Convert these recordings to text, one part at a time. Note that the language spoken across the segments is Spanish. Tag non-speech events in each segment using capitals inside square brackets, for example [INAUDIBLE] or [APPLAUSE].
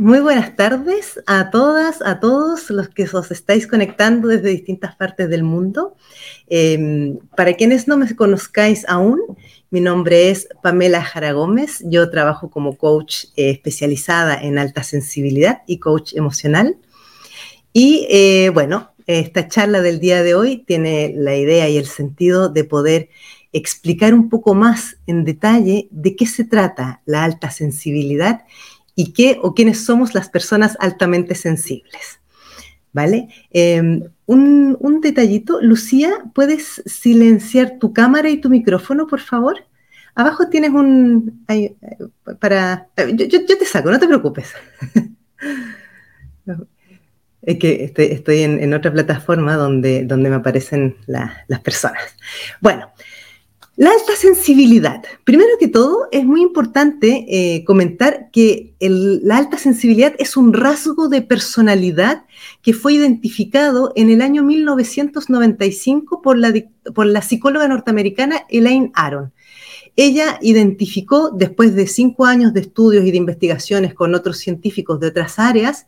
Muy buenas tardes a todas, a todos los que os estáis conectando desde distintas partes del mundo. Em, para quienes no me conozcáis aún, mi nombre es Pamela Jara Gómez. Yo trabajo como coach eh, especializada en alta sensibilidad y coach emocional. Y eh, bueno, esta charla del día de hoy tiene la idea y el sentido de poder explicar un poco más en detalle de qué se trata la alta sensibilidad y qué o quiénes somos las personas altamente sensibles. ¿Vale? Em, un, detallito, Lucía, ¿puedes silenciar tu cámara y tu micrófono, por favor? Abajo tienes un... para, yo, te saco, no te preocupes. [LAUGHS] Es que estoy, en, otra plataforma donde, donde me aparecen las personas. Bueno, la alta sensibilidad. Primero que todo, es muy importante eh, comentar que la alta sensibilidad es un rasgo de personalidad que fue identificado en el año 1995 por la, por la psicóloga norteamericana Elaine Aron. Ella identificó, después de cinco años de estudios y de investigaciones con otros científicos de otras áreas,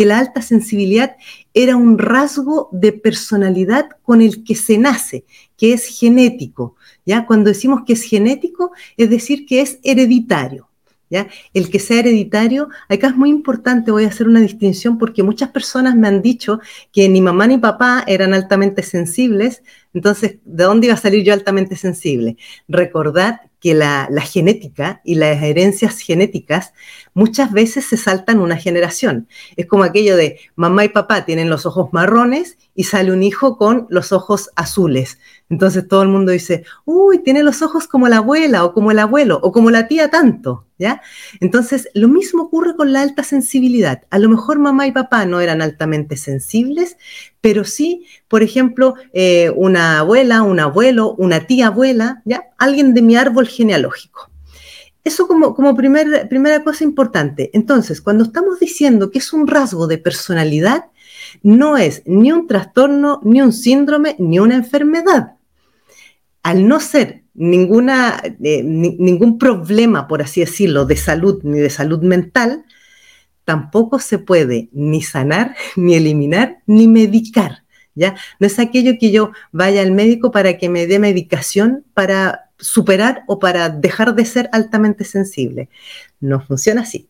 que la alta sensibilidad era un rasgo de personalidad con el que se nace, que es genético. ¿ya? Cuando decimos que es genético, es decir, que es hereditario. ¿Ya? El que sea hereditario, acá es muy importante, voy a hacer una distinción porque muchas personas me han dicho que ni mamá ni papá eran altamente sensibles, entonces, ¿de dónde iba a salir yo altamente sensible? Recordad que la, genética y las herencias genéticas muchas veces se saltan una generación. Es como aquello de mamá y papá tienen los ojos marrones y sale un hijo con los ojos azules. Entonces todo el mundo dice, uy, tiene los ojos como la abuela o como el abuelo o como la tía tanto, ¿ya? Entonces lo mismo ocurre con la alta sensibilidad. A lo mejor mamá y papá no eran altamente sensibles, pero sí, por ejemplo, eh, una abuela, un abuelo, una tía abuela, ¿ya? Alguien de mi árbol genealógico. Eso como, como primera cosa importante. Entonces, cuando estamos diciendo que es un rasgo de personalidad, no es ni un trastorno, ni un síndrome, ni una enfermedad. Al no ser ninguna, eh, ningún problema, por así decirlo, de salud ni de salud mental, tampoco se puede ni sanar, [LAUGHS] ni eliminar, ni medicar. ¿ya? No es aquello que yo vaya al médico para que me dé medicación para superar o para dejar de ser altamente sensible. No funciona así.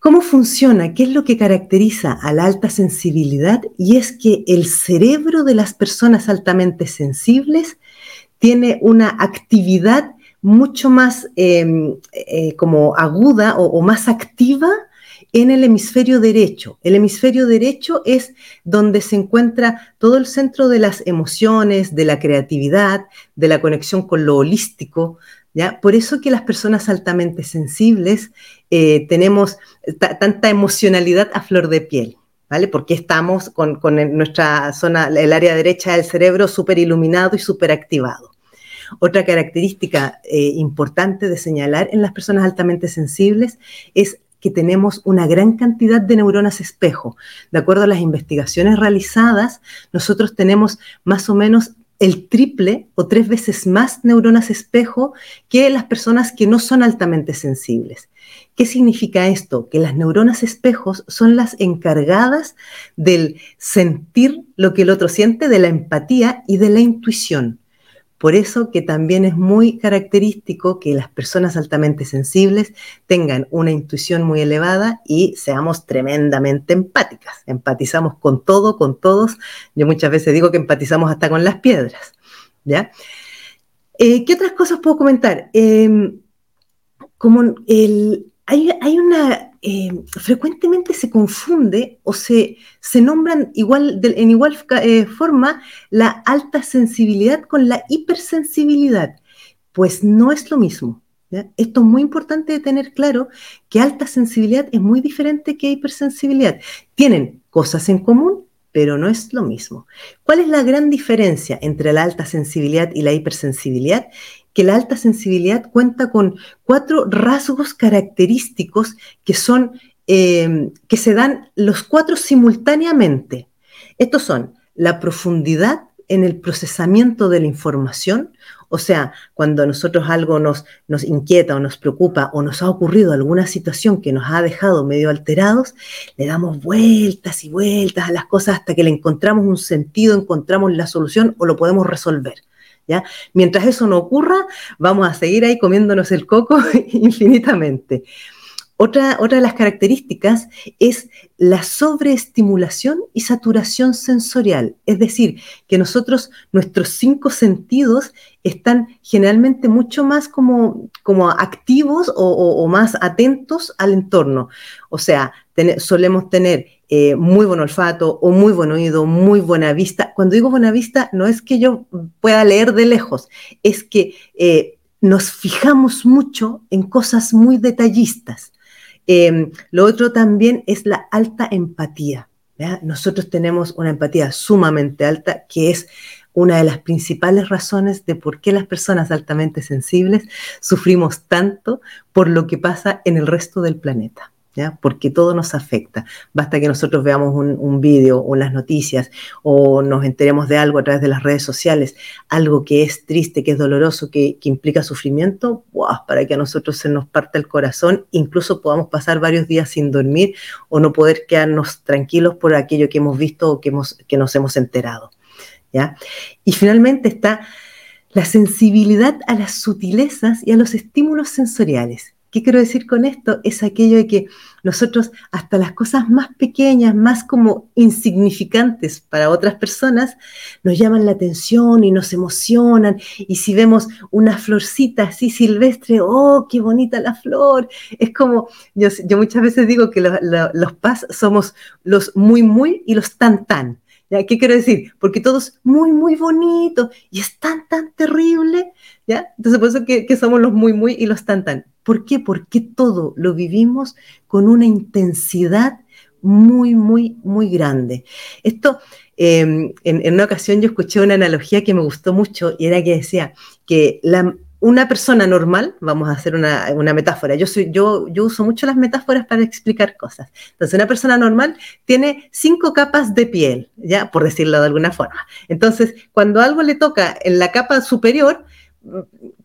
¿Cómo funciona? ¿Qué es lo que caracteriza a la alta sensibilidad? Y es que el cerebro de las personas altamente sensibles tiene una actividad mucho más em, eh, como aguda o, más activa en el hemisferio derecho. El hemisferio derecho es donde se encuentra todo el centro de las emociones, de la creatividad, de la conexión con lo holístico, por eso que las personas altamente sensibles eh, tenemos tanta emocionalidad a flor de piel, ¿vale? Porque estamos con, nuestra zona, el área derecha del cerebro súper iluminado y súper activado. Otra característica eh, importante de señalar en las personas altamente sensibles es que tenemos una gran cantidad de neuronas espejo. De acuerdo a las investigaciones realizadas, nosotros tenemos más o menos el triple o tres veces más neuronas espejo que las personas que no son altamente sensibles. ¿Qué significa esto? Que las neuronas espejos son las encargadas del sentir lo que el otro siente, de la empatía y de la intuición. Por eso que también es muy característico que las personas altamente sensibles tengan una intuición muy elevada y seamos tremendamente empáticas. Empatizamos con todo, con todos. Yo muchas veces digo que empatizamos hasta con las piedras. ¿ya? Eh, ¿Qué otras cosas puedo comentar? Em, como el, hay, una, eh, frecuentemente se confunde o se, se nombran igual, en igual eh, forma la alta sensibilidad con la hipersensibilidad. Pues no es lo mismo. Esto es muy importante de tener claro que alta sensibilidad es muy diferente que hipersensibilidad. Tienen cosas en común, pero no es lo mismo. ¿Cuál es la gran diferencia entre la alta sensibilidad y la hipersensibilidad? Que la alta sensibilidad cuenta con cuatro rasgos característicos que son, em, que se dan los cuatro simultáneamente. Estos son la profundidad, en el procesamiento de la información, o sea, cuando nosotros algo nos, nos inquieta o nos preocupa o nos ha ocurrido alguna situación que nos ha dejado medio alterados, le damos vueltas y vueltas a las cosas hasta que le encontramos un sentido, encontramos la solución o lo podemos resolver. Mientras eso no ocurra, vamos a seguir ahí comiéndonos el coco [LAUGHS] infinitamente. Otra, de las características es la sobreestimulación y saturación sensorial, es decir, que nosotros, nuestros cinco sentidos están generalmente mucho más como, como activos o, más atentos al entorno. O sea, solemos tener eh, muy buen olfato o muy buen oído, muy buena vista. Cuando digo buena vista, no es que yo pueda leer de lejos, es que eh, nos fijamos mucho en cosas muy detallistas. Em, lo otro también es la alta empatía. Nosotros tenemos una empatía sumamente alta que es una de las principales razones de por qué las personas altamente sensibles sufrimos tanto por lo que pasa en el resto del planeta porque todo nos afecta. Basta que nosotros veamos un, vídeo o las noticias o nos enteremos de algo a través de las redes sociales, algo que es triste, que es doloroso, que, implica sufrimiento, para que a nosotros se nos parte el corazón, incluso podamos pasar varios días sin dormir o no poder quedarnos tranquilos por aquello que hemos visto o que, nos hemos enterado. Y finalmente está la sensibilidad a las sutilezas y a los estímulos sensoriales. ¿Qué quiero decir con esto? Es aquello de que nosotros hasta las cosas más pequeñas, más como insignificantes para otras personas, nos llaman la atención y nos emocionan. Y si vemos una florcita así silvestre, ¡oh, qué bonita la flor! Es como, yo, muchas veces digo que los paz somos los muy, muy y los tan, tan. ¿Qué quiero decir? Porque todo es muy, muy bonito y es tan, tan terrible. ¿Ya? Entonces, por eso que, que somos los muy, muy y los tan, tan. ¿Por qué? Porque todo lo vivimos con una intensidad muy, muy, muy grande. Esto, em, en, una ocasión yo escuché una analogía que me gustó mucho y era que decía que una persona normal, vamos a hacer una, metáfora, yo, soy, yo, yo uso mucho las metáforas para explicar cosas. Entonces, una persona normal tiene cinco capas de piel, ya, por decirlo de alguna forma. Entonces, cuando algo le toca en la capa superior,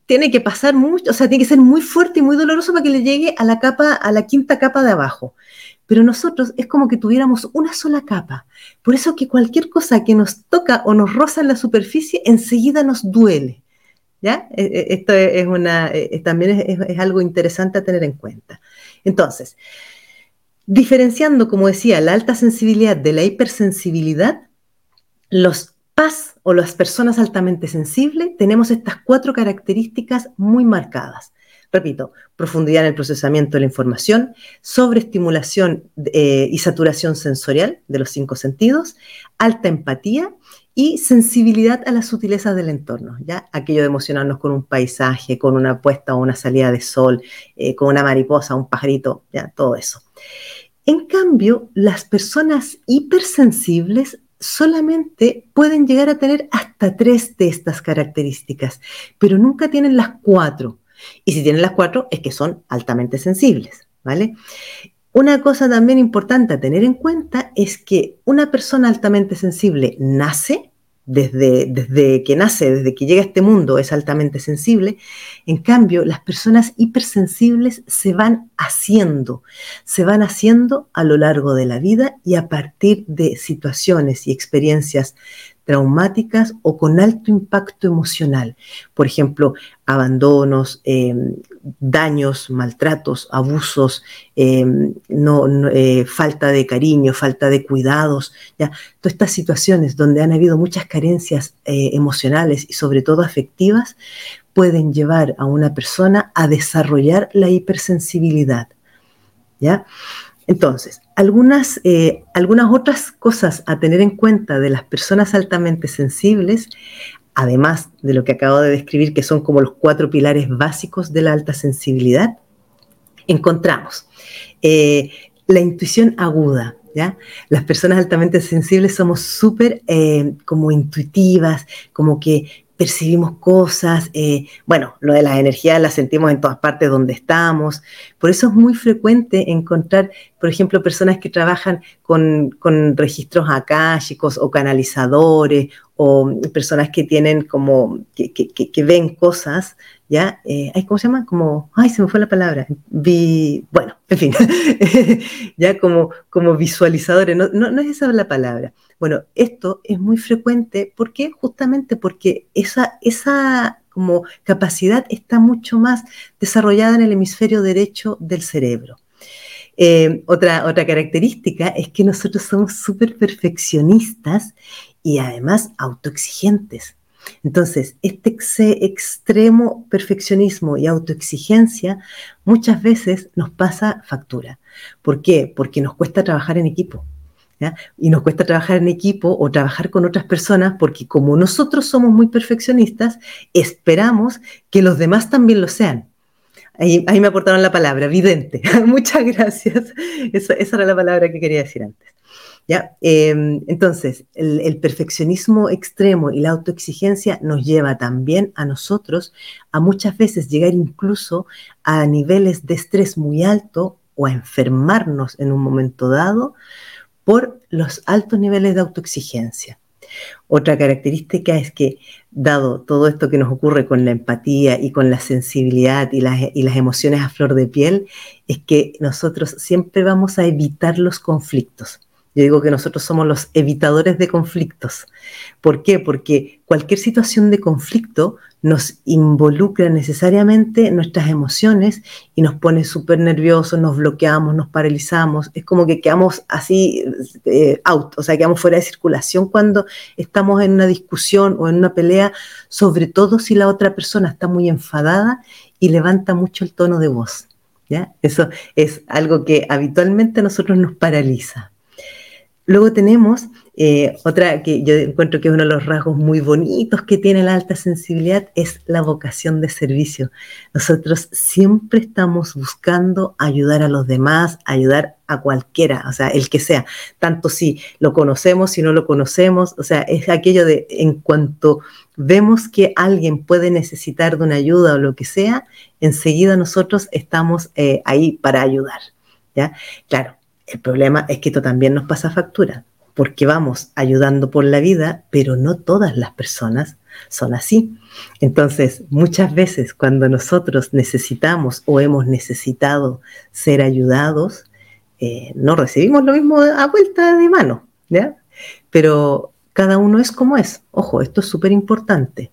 tiene que pasar mucho, o sea, tiene que ser muy fuerte y muy doloroso para que le llegue a la capa, a la quinta capa de abajo. Pero nosotros es como que tuviéramos una sola capa. Por eso que cualquier cosa que nos toca o nos roza en la superficie, enseguida nos duele. ¿Ya? E, e, esto es una, e, también es algo interesante a tener en cuenta. Entonces, diferenciando, como decía, la alta sensibilidad de la hipersensibilidad, los paz o las personas altamente sensibles, tenemos estas cuatro características muy marcadas. Repito, profundidad en el procesamiento de la información, sobreestimulación eh, y saturación sensorial de los cinco sentidos, alta empatía y sensibilidad a las sutilezas del entorno, ¿ya? Aquello de emocionarnos con un paisaje, con una puesta o una salida de sol, eh, con una mariposa, un pajarito, ¿ya? Todo eso. En cambio, las personas hipersensibles solamente pueden llegar a tener hasta tres de estas características, pero nunca tienen las cuatro. Y si tienen las cuatro es que son altamente sensibles, ¿vale? Una cosa también importante a tener en cuenta es que una persona altamente sensible nace desde, desde que nace, desde que llega a este mundo, es altamente sensible. En cambio, las personas hipersensibles se van haciendo, se van haciendo a lo largo de la vida y a partir de situaciones y experiencias traumáticas o con alto impacto emocional. Por ejemplo, abandonos, em, daños, maltratos, abusos, em, no, eh, falta de cariño, falta de cuidados, ¿ya? todas estas situaciones donde han habido muchas carencias eh, emocionales y sobre todo afectivas, pueden llevar a una persona a desarrollar la hipersensibilidad. ¿ya? Entonces, algunas, eh, algunas otras cosas a tener en cuenta de las personas altamente sensibles, además de lo que acabo de describir, que son como los cuatro pilares básicos de la alta sensibilidad, encontramos eh, la intuición aguda. ¿Ya? Las personas altamente sensibles somos súper eh, como intuitivas, como que percibimos cosas, bueno, lo de las energías las sentimos en todas partes donde estamos, por eso es muy frecuente encontrar por ejemplo, personas que trabajan con, con registros akáshicos o canalizadores o personas que tienen como, que, ven cosas, ¿ya? Eh, ¿Cómo se llama? Como, ay, se me fue la palabra. Vi, bueno, en fin, [LAUGHS] ya como, como visualizadores, no, no, no, es esa la palabra. Bueno, esto es muy frecuente, ¿por qué? Justamente porque esa, esa como capacidad está mucho más desarrollada en el hemisferio derecho del cerebro. Eh, otra, otra característica es que nosotros somos súper perfeccionistas y además autoexigentes. Entonces, este extremo perfeccionismo y autoexigencia muchas veces nos pasa factura. ¿Por qué? Porque nos cuesta trabajar en equipo. Y nos cuesta trabajar en equipo o trabajar con otras personas porque como nosotros somos muy perfeccionistas, esperamos que los demás también lo sean. Ahí, me aportaron la palabra, vidente. [LAUGHS] Muchas gracias. esa era la palabra que quería decir antes. ¿Ya? Em, entonces, el, perfeccionismo extremo y la autoexigencia nos lleva también a nosotros a muchas veces llegar incluso a niveles de estrés muy alto o a enfermarnos en un momento dado por los altos niveles de autoexigencia. Otra característica es que, dado todo esto que nos ocurre con la empatía y con la sensibilidad y las, emociones a flor de piel, es que nosotros siempre vamos a evitar los conflictos. Yo digo que nosotros somos los evitadores de conflictos. ¿Por qué? Porque cualquier situación de conflicto nos involucra necesariamente nuestras emociones y nos pone súper nerviosos, nos bloqueamos, nos paralizamos. Es como que quedamos así eh, out, o sea, quedamos fuera de circulación cuando estamos en una discusión o en una pelea, sobre todo si la otra persona está muy enfadada y levanta mucho el tono de voz. ¿ya? Eso es algo que habitualmente a nosotros nos paraliza. Luego tenemos eh, otra que yo encuentro que es uno de los rasgos muy bonitos que tiene la alta sensibilidad, es la vocación de servicio. Nosotros siempre estamos buscando ayudar a los demás, ayudar a cualquiera, o sea, el que sea, tanto si lo conocemos, si no lo conocemos, o sea, es aquello de en cuanto vemos que alguien puede necesitar de una ayuda o lo que sea, enseguida nosotros estamos eh, ahí para ayudar. ¿ya? Claro, el problema es que esto también nos pasa factura, porque vamos ayudando por la vida, pero no todas las personas son así. Entonces, muchas veces cuando nosotros necesitamos o hemos necesitado ser ayudados, eh, no recibimos lo mismo a vuelta de mano, ¿ya? Pero cada uno es como es. Ojo, esto es súper importante.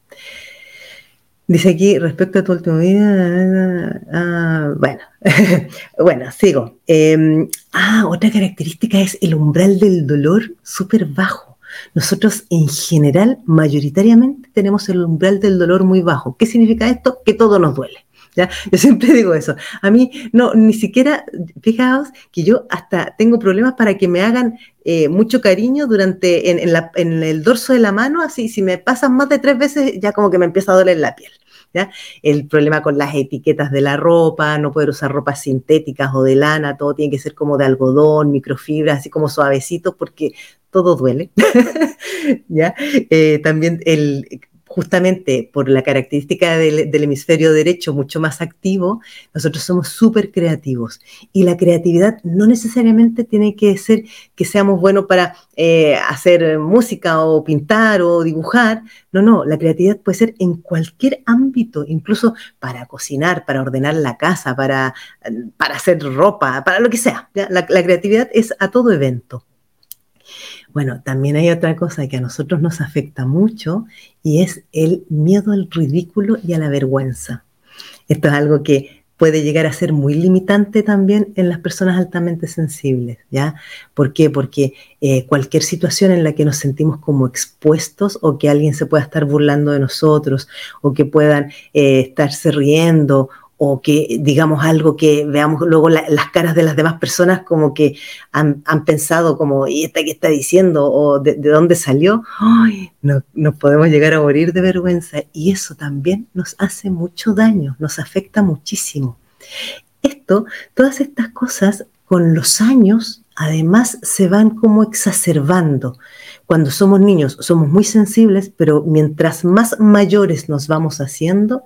Dice aquí, respecto a tu último vida, ah, bueno, [LAUGHS] bueno, sigo. Em, ah, otra característica es el umbral del dolor súper bajo. Nosotros en general, mayoritariamente, tenemos el umbral del dolor muy bajo. ¿Qué significa esto? Que todo nos duele. ¿Ya? Yo siempre [LAUGHS] digo eso. A mí, no, ni siquiera, fijaos que yo hasta tengo problemas para que me hagan eh, mucho cariño durante, en, el dorso de la mano, así, si me pasan más de tres veces, ya como que me empieza a doler la piel. El problema con las etiquetas de la ropa, no poder usar ropas sintéticas o de lana, todo tiene que ser como de algodón, microfibra, así como suavecito, porque todo duele. [LAUGHS] ¿Ya? Eh, también el justamente por la característica del, hemisferio derecho mucho más activo, nosotros somos súper creativos. Y la creatividad no necesariamente tiene que ser que seamos buenos para eh, hacer música o pintar o dibujar. No, no, la creatividad puede ser en cualquier ámbito, incluso para cocinar, para ordenar la casa, para, para hacer ropa, para lo que sea. la creatividad es a todo evento. Bueno, también hay otra cosa que a nosotros nos afecta mucho y es el miedo al ridículo y a la vergüenza. Esto es algo que puede llegar a ser muy limitante también en las personas altamente sensibles, ¿ya? ¿Por qué? Porque eh, cualquier situación en la que nos sentimos como expuestos o que alguien se pueda estar burlando de nosotros o que puedan eh, estarse riendo o que digamos algo que veamos luego las caras de las demás personas como que han, pensado como, ¿y esta qué está diciendo? ¿O de, dónde salió? No, nos podemos llegar a morir de vergüenza y eso también nos hace mucho daño, nos afecta muchísimo. Esto, todas estas cosas con los años además se van como exacerbando. Cuando somos niños somos muy sensibles, pero mientras más mayores nos vamos haciendo,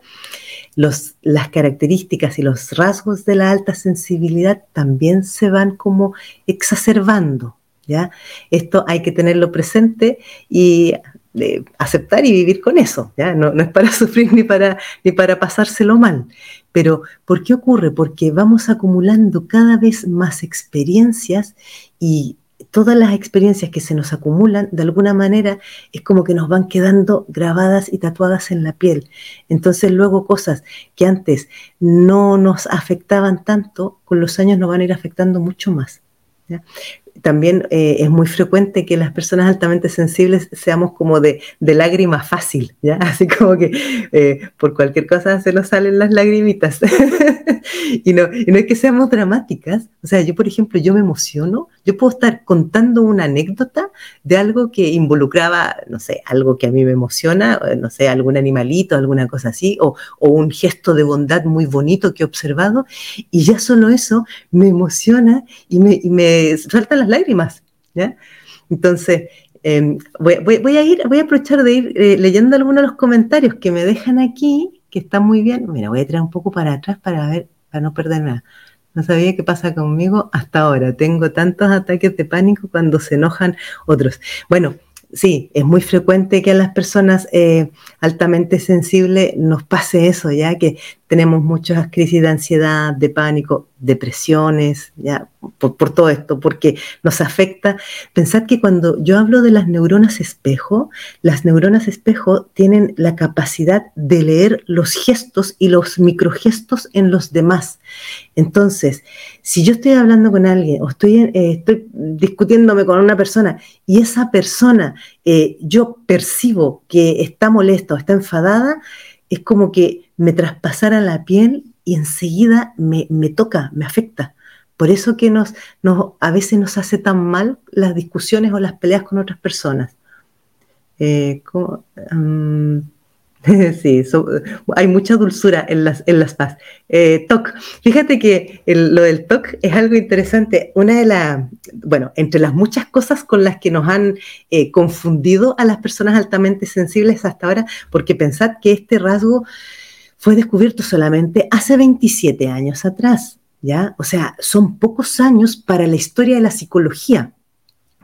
los, las características y los rasgos de la alta sensibilidad también se van como exacerbando. ¿ya? Esto hay que tenerlo presente y eh, aceptar y vivir con eso. ¿ya? No, no, es para [LAUGHS] sufrir ni para, ni para pasárselo mal. Pero, ¿por qué ocurre? Porque vamos acumulando cada vez más experiencias y todas las experiencias que se nos acumulan, de alguna manera, es como que nos van quedando grabadas y tatuadas en la piel. Entonces luego cosas que antes no nos afectaban tanto, con los años nos van a ir afectando mucho más también eh, es muy frecuente que las personas altamente sensibles seamos como de, de lágrima fácil, ¿ya? [LAUGHS] Así como que eh, por cualquier cosa se nos salen las lagrimitas. [LAUGHS] y, no, y no es que seamos dramáticas. O sea, yo, por ejemplo, yo me emociono, yo puedo estar contando una anécdota de algo que involucraba, no sé, algo que a mí me emociona, no sé, algún animalito, alguna cosa así, o, un gesto de bondad muy bonito que he observado, y ya solo eso me emociona y me, y las lágrimas, ¿ya? Entonces, em, voy, a ir, voy a aprovechar de ir eh, leyendo algunos de los comentarios que me dejan aquí, que están muy bien. Mira, voy a tirar un poco para atrás para ver, para no perder nada. No sabía qué pasa conmigo hasta ahora. Tengo tantos ataques de pánico cuando se enojan otros. Bueno, sí, es muy frecuente que a las personas eh, altamente sensibles nos pase eso, ya que tenemos muchas crisis de ansiedad, de pánico, depresiones, ya por, todo esto, porque nos afecta. Pensad que cuando yo hablo de las neuronas espejo, las neuronas espejo tienen la capacidad de leer los gestos y los microgestos en los demás. Entonces, si yo estoy hablando con alguien o estoy, eh, estoy discutiéndome con una persona y esa persona eh, yo percibo que está molesta o está enfadada, es como que me traspasara la piel y enseguida me, toca, me afecta. Por eso que nos, a veces nos hace tan mal las discusiones o las peleas con otras personas. Eh, [LAUGHS] sí, hay mucha dulzura en las, en las paz. Eh, TOC, fíjate que lo del TOC es algo interesante. Una de las, bueno, entre las muchas cosas con las que nos han eh, confundido a las personas altamente sensibles hasta ahora, porque pensad que este rasgo fue descubierto solamente hace 27 años atrás, ¿ya? O sea, son pocos años para la historia de la psicología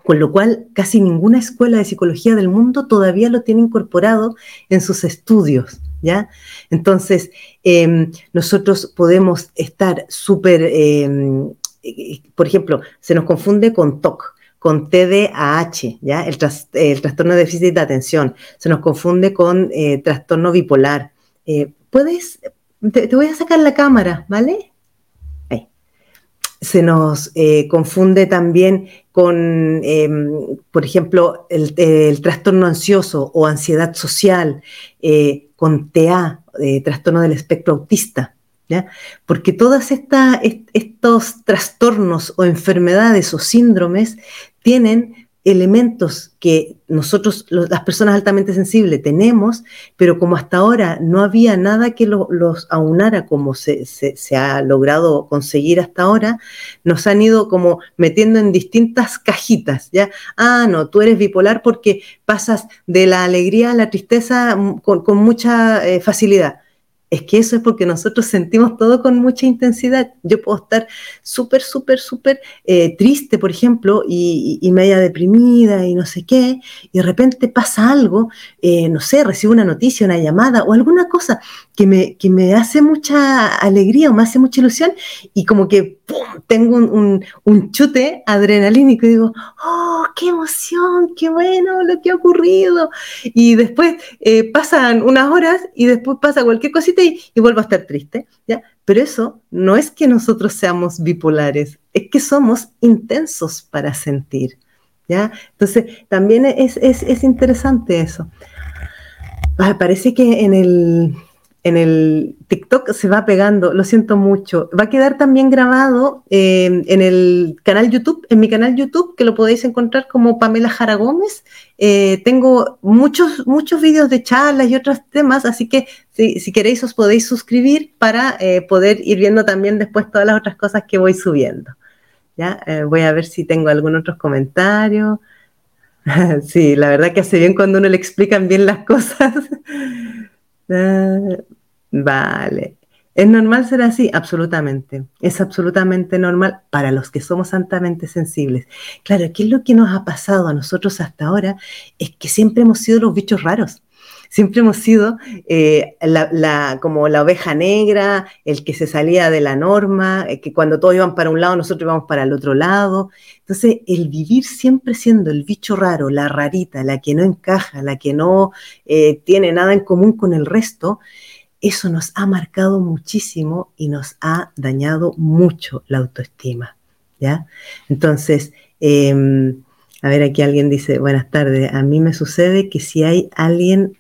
con lo cual casi ninguna escuela de psicología del mundo todavía lo tiene incorporado en sus estudios. ¿ya? Entonces, em, nosotros podemos estar súper, em, por ejemplo, se nos confunde con TOC, con TDAH, ¿ya? El, trastorno de déficit de atención, se nos confunde con eh, trastorno bipolar. Eh, Puedes, te, voy a sacar la cámara, ¿vale? se nos eh, confunde también con, em, por ejemplo, el, trastorno ansioso o ansiedad social, eh, con TA, eh, trastorno del espectro autista. ¿ya? Porque todos estos trastornos o enfermedades o síndromes tienen elementos que nosotros, las personas altamente sensibles, tenemos, pero como hasta ahora no había nada que los aunara como se, se, ha logrado conseguir hasta ahora, nos han ido como metiendo en distintas cajitas, ¿ya? Ah, no, tú eres bipolar porque pasas de la alegría a la tristeza con, con mucha eh, facilidad es que eso es porque nosotros sentimos todo con mucha intensidad. Yo puedo estar súper, súper, súper eh, triste, por ejemplo, y, media deprimida y no sé qué, y de repente pasa algo, eh, no sé, recibo una noticia, una llamada o alguna cosa que me, que me hace mucha alegría o me hace mucha ilusión y como que tengo un, chute adrenalínico y digo, oh, qué emoción, qué bueno lo que ha ocurrido. Y después eh, pasan unas horas y después pasa cualquier cosita y, vuelvo a estar triste. ¿ya? Pero eso no es que nosotros seamos bipolares, es que somos intensos para sentir. ¿ya? Entonces, también es, es interesante eso. Ah, parece que en el en el TikTok se va pegando, lo siento mucho. Va a quedar también grabado eh, en el canal YouTube, en mi canal YouTube, que lo podéis encontrar como Pamela Jara Gómez. Eh, tengo muchos, muchos vídeos de charlas y otros temas, así que si, queréis os podéis suscribir para eh, poder ir viendo también después todas las otras cosas que voy subiendo. ¿Ya? voy a ver si tengo algún otro comentario. [LAUGHS] sí, la verdad que hace bien cuando uno le explican bien las cosas. [LAUGHS] Vale. ¿Es normal ser así? Absolutamente. Es absolutamente normal para los que somos santamente sensibles. Claro, ¿qué es lo que nos ha pasado a nosotros hasta ahora? Es que siempre hemos sido los bichos raros siempre hemos sido eh, como la oveja negra, el que se salía de la norma, eh, que cuando todos iban para un lado, nosotros íbamos para el otro lado. Entonces, el vivir siempre siendo el bicho raro, la rarita, la que no encaja, la que no eh, tiene nada en común con el resto, eso nos ha marcado muchísimo y nos ha dañado mucho la autoestima. ¿ya? Entonces, em, a ver, aquí alguien dice, buenas tardes, a mí me sucede que si hay alguien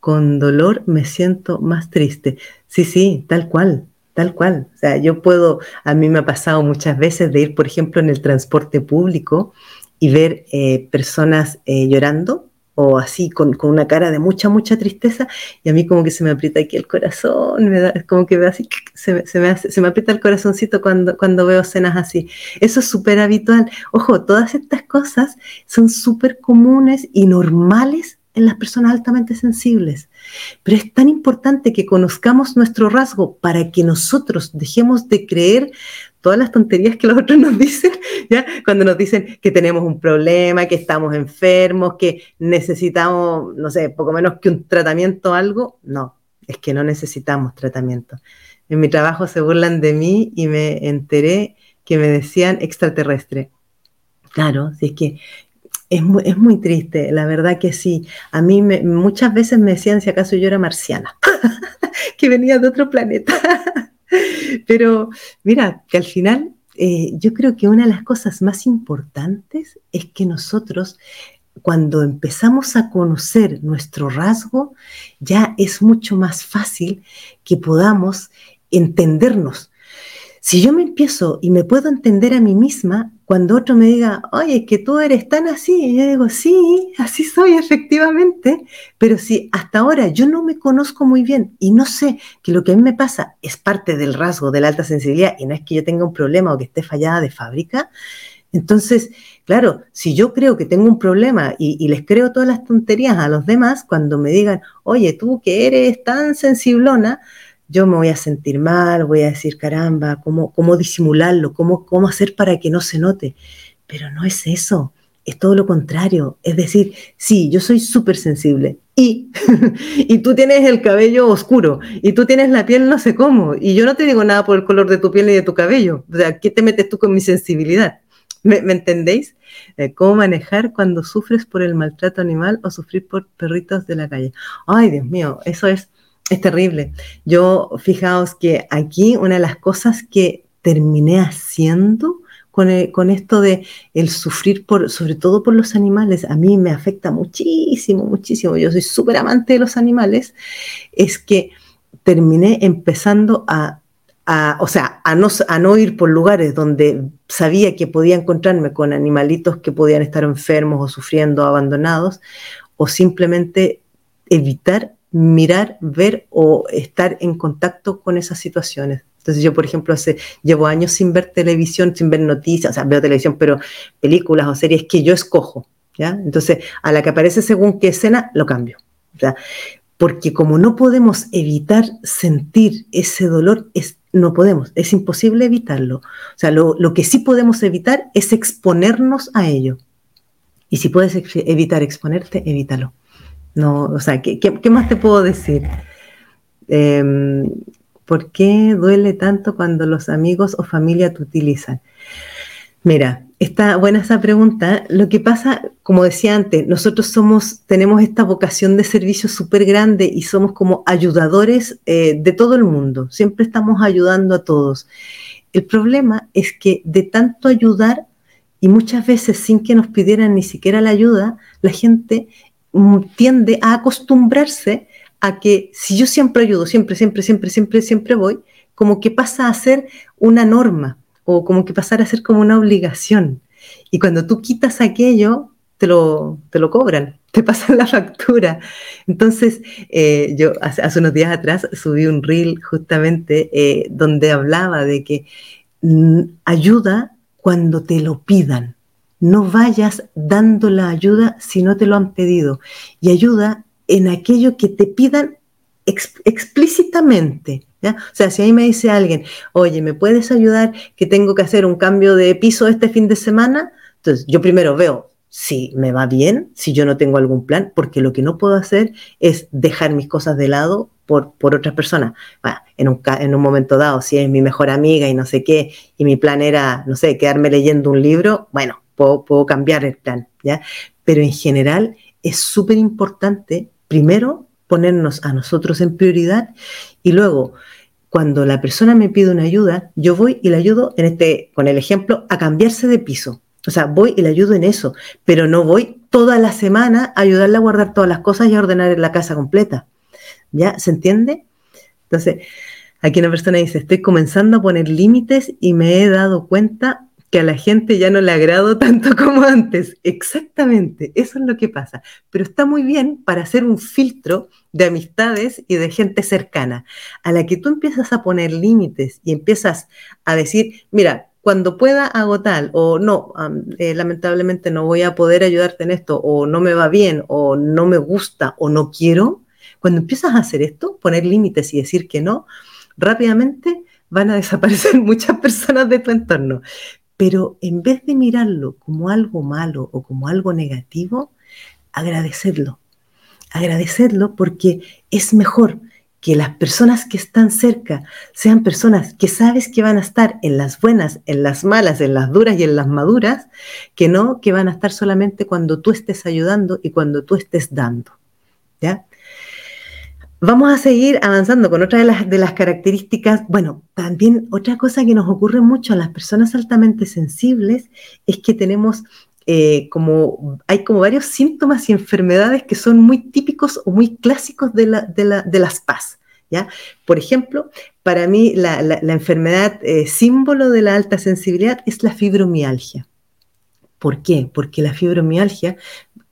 con dolor me siento más triste. Sí, sí, tal cual, tal cual. O sea, yo puedo, a mí me ha pasado muchas veces de ir, por ejemplo, en el transporte público y ver eh, personas eh, llorando o así con, una cara de mucha, mucha tristeza y a mí como que se me aprieta aquí el corazón, me da, como que veo así, se me, se me, se me aprieta el corazoncito cuando, cuando veo escenas así. Eso es súper habitual. Ojo, todas estas cosas son súper comunes y normales en las personas altamente sensibles. Pero es tan importante que conozcamos nuestro rasgo para que nosotros dejemos de creer todas las tonterías que los otros nos dicen, ¿ya? Cuando nos dicen que tenemos un problema, que estamos enfermos, que necesitamos, no sé, poco menos que un tratamiento o algo. No, es que no necesitamos tratamiento. En mi trabajo se burlan de mí y me enteré que me decían extraterrestre. Claro, si es que es muy, triste, la verdad que sí. A mí muchas veces me decían si acaso yo era marciana, [LAUGHS] que venía de otro planeta. [LAUGHS] Pero mira, que al final eh, yo creo que una de las cosas más importantes es que nosotros cuando empezamos a conocer nuestro rasgo, ya es mucho más fácil que podamos entendernos si yo me empiezo y me puedo entender a mí misma, cuando otro me diga, oye, es que tú eres tan así, yo digo, sí, así soy efectivamente, pero si hasta ahora yo no me conozco muy bien y no sé que lo que a mí me pasa es parte del rasgo de la alta sensibilidad y no es que yo tenga un problema o que esté fallada de fábrica, entonces, claro, si yo creo que tengo un problema y, y, les creo todas las tonterías a los demás, cuando me digan, oye, tú que eres tan sensiblona, yo me voy a sentir mal, voy a decir, caramba, ¿cómo, cómo disimularlo? ¿Cómo, ¿Cómo hacer para que no se note? Pero no es eso, es todo lo contrario. Es decir, sí, yo soy súper sensible y, [LAUGHS] y tú tienes el cabello oscuro y tú tienes la piel no sé cómo y yo no te digo nada por el color de tu piel ni de tu cabello. O sea, ¿qué te metes tú con mi sensibilidad? ¿Me, entendéis? Eh, ¿Cómo manejar cuando sufres por el maltrato animal o sufrir por perritos de la calle? Ay, Dios mío, eso es es terrible. Yo, fijaos que aquí una de las cosas que terminé haciendo con, con, esto de el sufrir por, sobre todo por los animales, a mí me afecta muchísimo, muchísimo. Yo soy súper amante de los animales, es que terminé empezando a, a, o sea, a no, a no ir por lugares donde sabía que podía encontrarme con animalitos que podían estar enfermos o sufriendo, abandonados, o simplemente evitar mirar, ver o estar en contacto con esas situaciones. Entonces yo, por ejemplo, llevo años sin ver televisión, sin ver noticias, o sea, veo televisión, pero películas o series que yo escojo, ¿ya? Entonces, a la que aparece según qué escena, lo cambio. Porque como no podemos evitar sentir ese dolor, es, no podemos, es imposible evitarlo. O sea, lo, lo que sí podemos evitar es exponernos a ello. Y si puedes evitar exponerte, evítalo. No, o sea, ¿qué, más te puedo decir? Em, ¿Por qué duele tanto cuando los amigos o familia te utilizan? Mira, está buena esa pregunta. Lo que pasa, como decía antes, nosotros somos, tenemos esta vocación de servicio súper grande y somos como ayudadores eh, de todo el mundo. Siempre estamos ayudando a todos. El problema es que de tanto ayudar y muchas veces sin que nos pidieran ni siquiera la ayuda, la gente tiende a acostumbrarse a que si yo siempre ayudo, siempre, siempre, siempre, siempre, siempre voy, como que pasa a ser una norma o como que pasar a ser como una obligación. Y cuando tú quitas aquello, te lo, te lo cobran, [LAUGHS] te pasan la factura. Entonces, eh, yo hace, unos días atrás subí un reel justamente eh, donde hablaba de que mm, ayuda cuando te lo pidan. No vayas dando la ayuda si no te lo han pedido. Y ayuda en aquello que te pidan explícitamente. O sea, si ahí me dice alguien, oye, ¿me puedes ayudar que tengo que hacer un cambio de piso este fin de semana? Entonces, yo primero veo si me va bien, si yo no tengo algún plan, porque lo que no puedo hacer es dejar mis cosas de lado por, por otras personas. en, un, en un momento dado, si es mi mejor amiga y no sé qué, y mi plan era, no sé, quedarme leyendo un libro, bueno, puedo, puedo cambiar el plan, ¿ya? Pero en general es súper importante, primero, ponernos a nosotros en prioridad y luego, cuando la persona me pide una ayuda, yo voy y le ayudo, en este, con el ejemplo, a cambiarse de piso. O sea, voy y le ayudo en eso, pero no voy toda la semana a ayudarle a guardar todas las cosas y a ordenar la casa completa. ¿Ya? ¿Se entiende? Entonces, aquí una persona dice, estoy comenzando a poner límites y me he dado cuenta que a la gente ya no le agrado tanto [LAUGHS] como antes. Exactamente, eso es lo que pasa. Pero está muy bien para hacer un filtro de amistades y de gente cercana, a la que tú empiezas a poner límites y empiezas a decir, mira, cuando pueda hago tal, o no, eh, lamentablemente no voy a poder ayudarte en esto, o no me va bien, o no me gusta, o no quiero. Cuando empiezas a hacer esto, poner límites y decir que no, rápidamente van a [LAUGHS] desaparecer muchas personas de tu entorno. Pero en vez de mirarlo como algo malo o como algo negativo, agradecerlo. Agradecerlo porque es mejor que las personas que están cerca sean personas que sabes que van a estar en las buenas, en las malas, en las duras y en las maduras, que no que van a estar solamente cuando tú estés ayudando y cuando tú estés dando. ¿Ya? Vamos a seguir avanzando con otra de las, características. Bueno, también otra cosa que nos ocurre mucho a las personas altamente sensibles es que tenemos eh, como, hay como varios síntomas y enfermedades que son muy típicos o muy clásicos de, las PAS. ¿ya? Por ejemplo, para mí la, enfermedad eh, símbolo de la alta sensibilidad es la fibromialgia. ¿Por qué? Porque la fibromialgia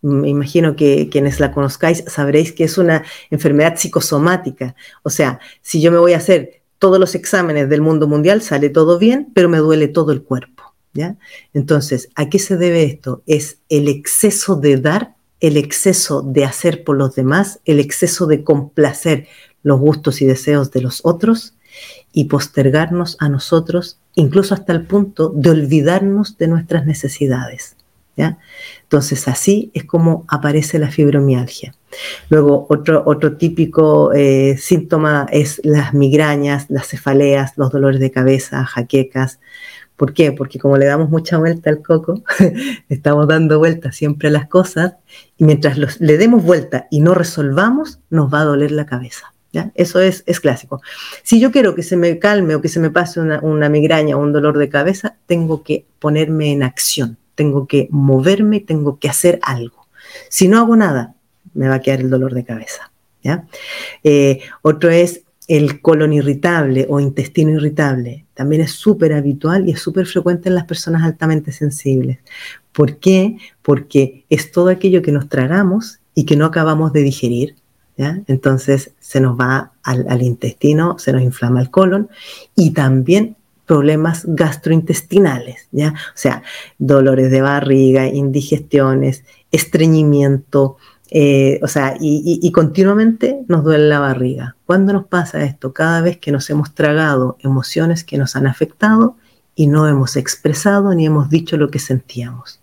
me imagino que quienes la conozcáis sabréis que es una enfermedad psicosomática. O sea, si yo me voy a hacer todos los exámenes del mundo mundial, sale todo bien, pero me duele todo el cuerpo. ¿ya? Entonces, ¿a qué se debe esto? Es el exceso de dar, el exceso de hacer por los demás, el exceso de complacer los gustos y deseos de los otros y postergarnos a nosotros, incluso hasta el punto de olvidarnos de nuestras necesidades. Entonces así es como aparece la fibromialgia. Luego otro, otro típico eh, síntoma es las migrañas, las cefaleas, los dolores de cabeza, jaquecas. ¿Por qué? Porque como le damos mucha vuelta al coco, [LAUGHS] estamos dando vuelta siempre a las cosas y mientras le demos vuelta y no resolvamos, nos va a doler la cabeza. ¿Ya? Eso es, es, clásico. Si yo quiero que se me calme o que se me pase una, una migraña o un dolor de cabeza, tengo que ponerme en acción tengo que moverme, tengo que hacer algo. Si no hago nada, me va a quedar el dolor de cabeza. ¿ya? Eh, otro es el colon irritable o intestino irritable. También es súper habitual y es súper frecuente en las personas altamente sensibles. ¿Por qué? Porque es todo aquello que nos tragamos y que no acabamos de digerir. ¿ya? Entonces se nos va al, al intestino, se nos inflama el colon y también problemas gastrointestinales, ¿ya? O sea, dolores de barriga, indigestiones, estreñimiento, eh, o sea, y, continuamente nos duele la barriga. ¿Cuándo nos pasa esto? Cada vez que nos hemos tragado emociones que nos han afectado y no hemos expresado ni hemos dicho lo que sentíamos.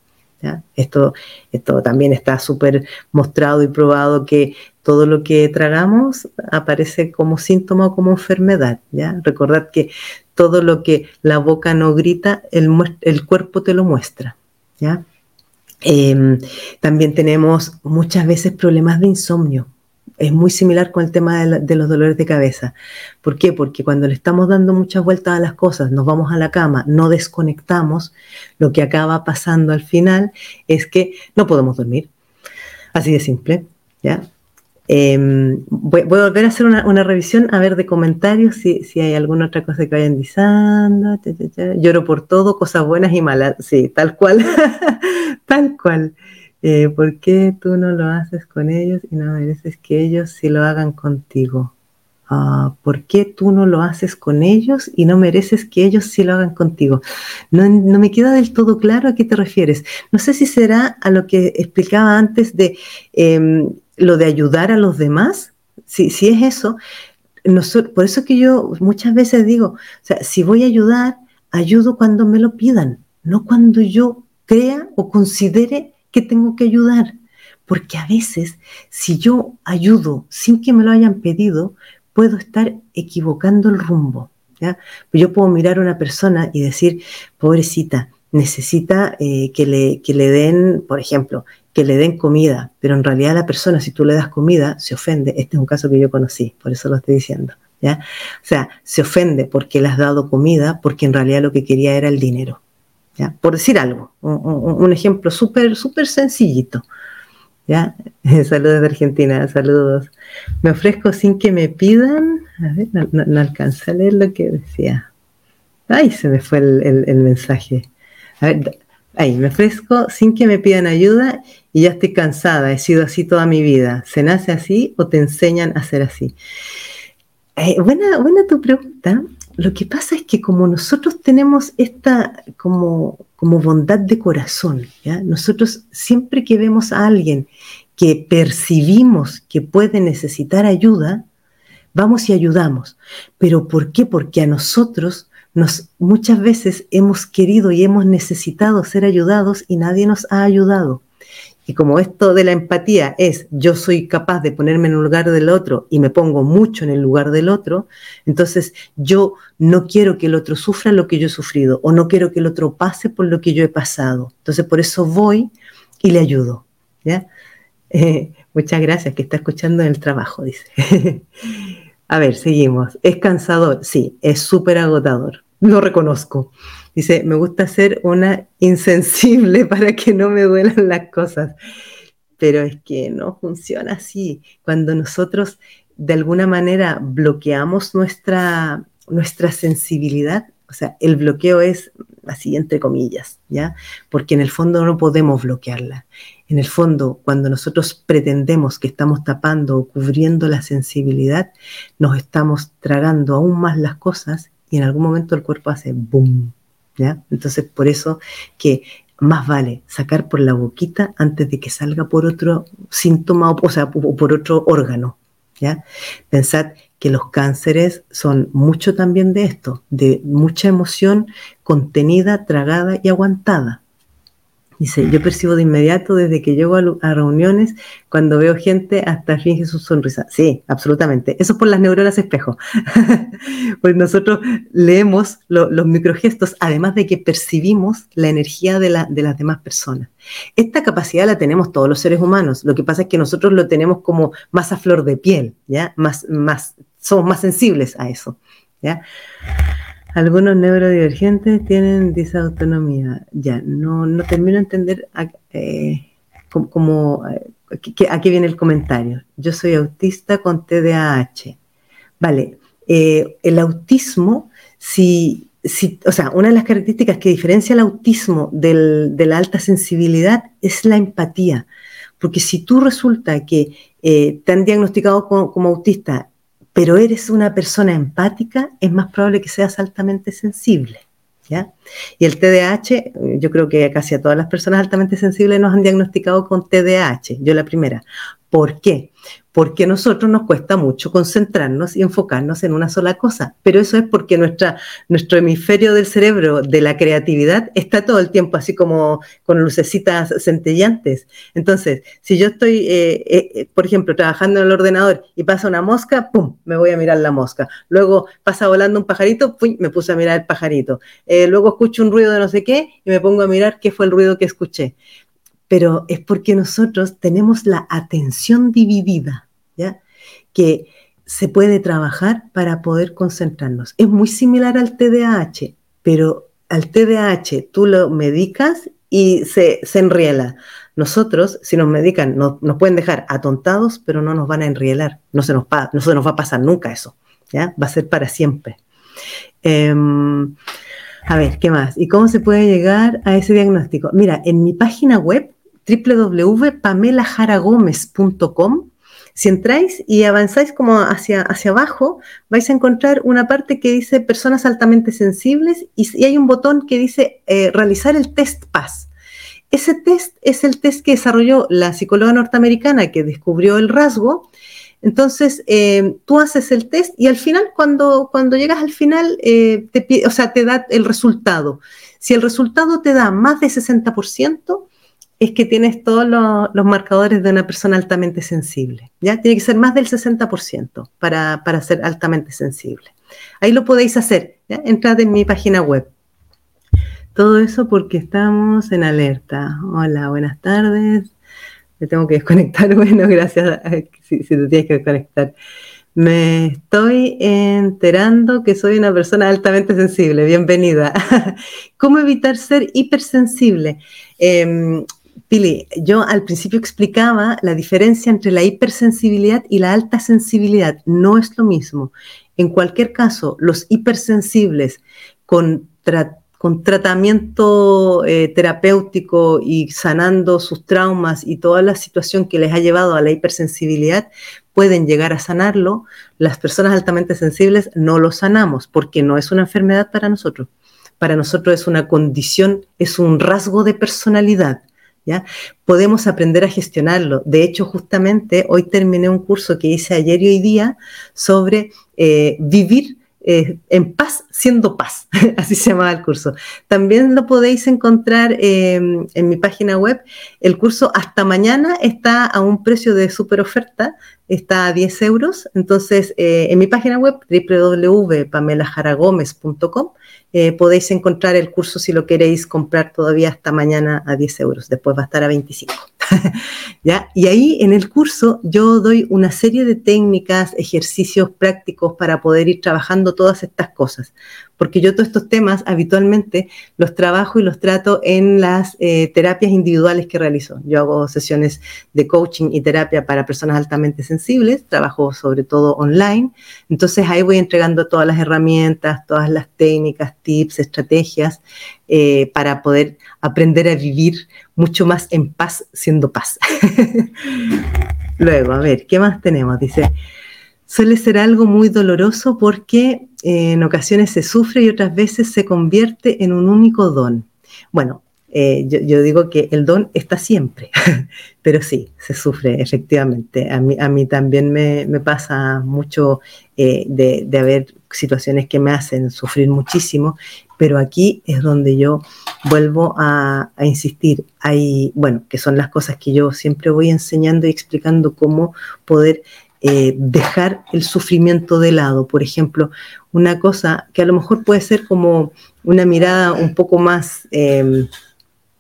Esto, esto también está súper mostrado y probado que todo lo que tragamos aparece como síntoma o como enfermedad. ¿ya? Recordad que todo lo que la boca no grita, el, cuerpo te lo muestra. ¿ya? Em, también tenemos muchas veces problemas de insomnio. Es muy similar con el tema de, los dolores de cabeza. ¿Por qué? Porque cuando le estamos dando muchas vueltas a las cosas, nos vamos a la cama, no desconectamos, lo que acaba pasando al final es que no podemos dormir. Así de simple. ¿ya? Em, voy, a volver a hacer una, revisión, a ver de comentarios si, hay alguna otra cosa que vayan diciendo. Lloro por todo, cosas buenas y malas. Sí, tal cual. [LAUGHS] tal cual. Eh, ¿Por qué tú no lo haces con ellos y no mereces que ellos sí lo hagan contigo? Ah, ¿Por qué tú no lo haces con ellos y no mereces que ellos sí lo hagan contigo? No, no, me queda del todo claro a qué te refieres. No sé si será a lo que explicaba antes de em, lo de ayudar a los demás, si, si es eso, por eso que yo muchas veces digo, o sea, si voy a ayudar, ayudo cuando me lo pidan, no cuando yo crea o considere que tengo que ayudar. Porque a veces, si yo ayudo sin que me lo hayan pedido, puedo estar equivocando el rumbo. ¿ya? Yo puedo mirar a una persona y decir, pobrecita, necesita eh, que, le, que le den, por ejemplo, que le den comida, pero en realidad la persona, si tú le das comida, se ofende. Este es un caso que yo conocí, por eso lo estoy diciendo. ¿ya? O sea, se ofende porque le has dado comida, porque en realidad lo que quería era el dinero. ¿ya? Por decir algo, un, ejemplo súper, súper sencillito. ¿ya? [LAUGHS] Saludos de Argentina, saludos. Me ofrezco sin que me pidan. A ver, no, no, alcanza a leer lo que decía. Ay, se me fue el, el mensaje. A ver, ahí, me ofrezco sin que me pidan ayuda y ya estoy cansada, he sido así toda mi vida. ¿Se nace así o te enseñan a ser así? Eh, buena, buena tu pregunta. Lo que pasa es que como nosotros tenemos esta como, como bondad de corazón, ¿ya? nosotros siempre que vemos a alguien que percibimos que puede necesitar ayuda, vamos y ayudamos. ¿Pero por qué? Porque a nosotros nos, muchas veces hemos querido y hemos necesitado ser ayudados y nadie nos ha ayudado. Y como esto de la empatía es yo soy capaz de ponerme en el lugar del otro y me pongo mucho en el lugar del otro, entonces yo no quiero que el otro sufra lo que yo he sufrido o no quiero que el otro pase por lo que yo he pasado. Entonces por eso voy y le ayudo. [LAUGHS] Eh, muchas gracias, que está escuchando en el trabajo, dice. [LAUGHS] A ver, seguimos. ¿Es cansador? Sí, es súper agotador lo reconozco. Dice, me gusta ser una insensible [LAUGHS] para que no me duelan las cosas. Pero es que no funciona así. Cuando nosotros de alguna manera bloqueamos nuestra, nuestra sensibilidad, o sea, el bloqueo es así entre comillas, ¿ya? Porque en el fondo no podemos bloquearla. En el fondo, cuando nosotros pretendemos que estamos tapando o cubriendo la sensibilidad, nos estamos tragando aún más las cosas y en algún momento el cuerpo hace boom, ¿ya? Entonces, por eso que más vale sacar por la boquita antes de que salga por otro síntoma, o sea, por otro órgano, ¿ya? Pensad que los cánceres son mucho también de esto, de mucha emoción contenida, tragada y aguantada. Dice, yo percibo de inmediato desde que llego a, reuniones, cuando veo gente, hasta finge su sonrisa. Sí, absolutamente. Eso es por las neuronas espejo. [LAUGHS] pues nosotros leemos los microgestos, además de que percibimos la energía de, la, de las demás personas. Esta capacidad la tenemos todos los seres humanos. Lo que pasa es que nosotros lo tenemos como más a flor de piel, ¿ya? Más, más, somos más sensibles a eso, ¿ya? Algunos neurodivergentes tienen disautonomía. Ya, no, no termino de entender a, eh, como, eh, aquí viene el comentario. Yo soy autista con TDAH. Vale, eh, el autismo, si, si, o sea, una de las características que diferencia el autismo del, de la alta sensibilidad es la empatía. Porque si tú resulta que te han diagnosticado como autista pero eres una persona empática, es más probable que seas altamente sensible. ¿ya? Y el TDAH, yo creo que casi a todas las personas altamente sensibles nos han diagnosticado con TDAH, yo la primera. ¿Por qué? porque a nosotros nos cuesta mucho concentrarnos y enfocarnos en una sola cosa. Pero eso es porque nuestra, nuestro hemisferio del cerebro de la creatividad está todo el tiempo así como con lucecitas centellantes. Entonces, si yo estoy, eh, eh, eh, por ejemplo, trabajando en el ordenador y pasa una mosca, ¡pum!, me voy a mirar la mosca. Luego pasa volando un pajarito, ¡pum!, me puse a mirar el pajarito. luego escucho un ruido de no sé qué y me pongo a mirar qué fue el ruido que escuché pero es porque nosotros tenemos la atención dividida, ¿ya? Que se puede trabajar para poder concentrarnos. Es muy similar al TDAH, pero al TDAH tú lo medicas y se, se enriela. Nosotros, si nos medican, nos pueden dejar atontados, pero no nos van a enrielar. No se nos, no se nos va a pasar nunca eso. ¿ya? Va a ser para siempre. Em, a ver, ¿qué más? ¿Y cómo se puede llegar a ese diagnóstico? Mira, en mi página web www.pamelajaragomez.com. Si entráis y avanzáis como hacia, hacia abajo, vais a encontrar una parte que dice personas altamente sensibles y, hay un botón que dice eh, realizar el test PAS. Ese test es el test que desarrolló la psicóloga norteamericana que descubrió el rasgo Entonces, eh, tú haces el test y al final, cuando, cuando llegas al final, eh, te, o sea, te da el resultado. Si el resultado te da más de 60%, es que tienes todos los, marcadores de una persona altamente sensible. ¿ya? Tiene que ser más del 60% para, para ser altamente sensible. Ahí lo podéis hacer. Entrad en mi página web. Todo eso porque estamos en alerta. Hola, buenas tardes. Me tengo que desconectar. [LAUGHS] Bueno, gracias si, te tienes que desconectar. Me estoy enterando que soy una persona altamente sensible. Bienvenida. [LAUGHS] ¿Cómo evitar ser hipersensible? Eh, Pili, yo al principio explicaba la diferencia entre la hipersensibilidad y la alta sensibilidad. No es lo mismo. En cualquier caso, los hipersensibles con, con tratamiento eh, terapéutico y sanando sus traumas y toda la situación que les ha llevado a la hipersensibilidad, pueden llegar a sanarlo. Las personas altamente sensibles no lo sanamos porque no es una enfermedad para nosotros. Para nosotros es una condición, es un rasgo de personalidad Podemos aprender a gestionarlo. De hecho, justamente hoy terminé un curso que hice ayer y hoy día sobre eh, vivir eh, en paz siendo paz, [LAUGHS] así se llamaba el curso. También lo podéis encontrar em, en mi página web. El curso hasta mañana está a un precio de super oferta, está a 10 euros. Entonces, eh, en mi página web www.pamelajaragomez.com eh, podéis encontrar el curso si lo queréis comprar todavía hasta mañana a 10 euros, después va a estar a 25. [LAUGHS] ¿Ya? Y ahí en el curso yo doy una serie de técnicas, ejercicios prácticos para poder ir trabajando todas estas cosas porque yo todos estos temas habitualmente los trabajo y los trato en las eh, terapias individuales que realizo. Yo hago sesiones de coaching y terapia para personas altamente sensibles, trabajo sobre todo online, entonces ahí voy entregando todas las herramientas, todas las técnicas, tips, estrategias eh, para poder aprender a vivir mucho más en paz siendo paz. [LAUGHS] Luego, a ver, ¿qué más tenemos? Dice, suele ser algo muy doloroso porque eh, en ocasiones se sufre y otras veces se convierte en un único don. Bueno, eh, yo, digo que el don está siempre, [LAUGHS] pero sí, se sufre efectivamente. A mí, a mí también me, pasa mucho eh, de, haber situaciones que me hacen sufrir muchísimo, pero aquí es donde yo vuelvo a, a, insistir. Hay, bueno, que son las cosas que yo siempre voy enseñando y explicando cómo poder eh, dejar el sufrimiento de lado. Por ejemplo, una cosa que a lo mejor puede ser como una mirada un poco más, em,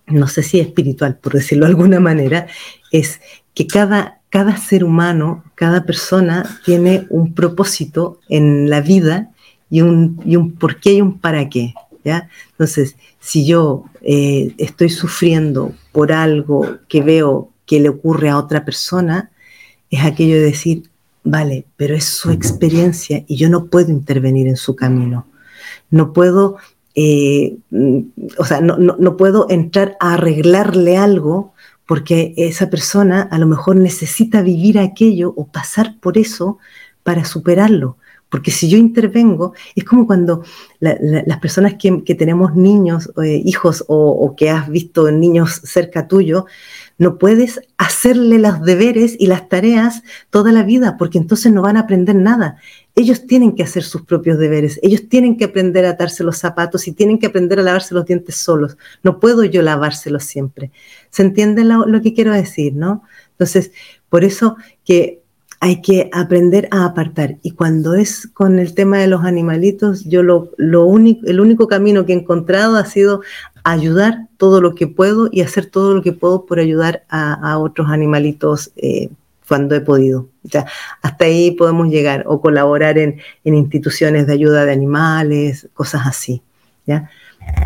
no sé si espiritual, por decirlo de alguna manera, es que cada, cada ser humano, cada persona tiene un propósito en la vida y un, y un por qué y un para qué. ¿ya? Entonces, si yo eh, estoy sufriendo por algo que veo que le ocurre a otra persona, es aquello de decir, vale, pero es su experiencia y yo no puedo intervenir en su camino. No puedo, eh, mm, o sea, no, puedo entrar a arreglarle algo porque esa persona a lo mejor necesita vivir aquello o pasar por eso para superarlo. Porque si yo intervengo, es como cuando las personas que, tenemos niños, eh, hijos o, o, que has visto niños cerca tuyo, no puedes hacerle los deberes y las tareas toda la vida, porque entonces no van a aprender nada. Ellos tienen que hacer sus propios deberes, ellos tienen que aprender a atarse los zapatos y tienen que aprender a lavarse los dientes solos. No puedo yo lavárselos siempre. ¿Se entiende lo, que quiero decir, no? Entonces, por eso que hay que aprender a apartar. Y cuando es con el tema de los animalitos, yo lo, único, el único camino que he encontrado ha sido ayudar todo lo que puedo y hacer todo lo que puedo por ayudar a, otros animalitos eh, cuando he podido. hasta ahí podemos llegar o colaborar en, instituciones de ayuda de animales, cosas así. ¿ya?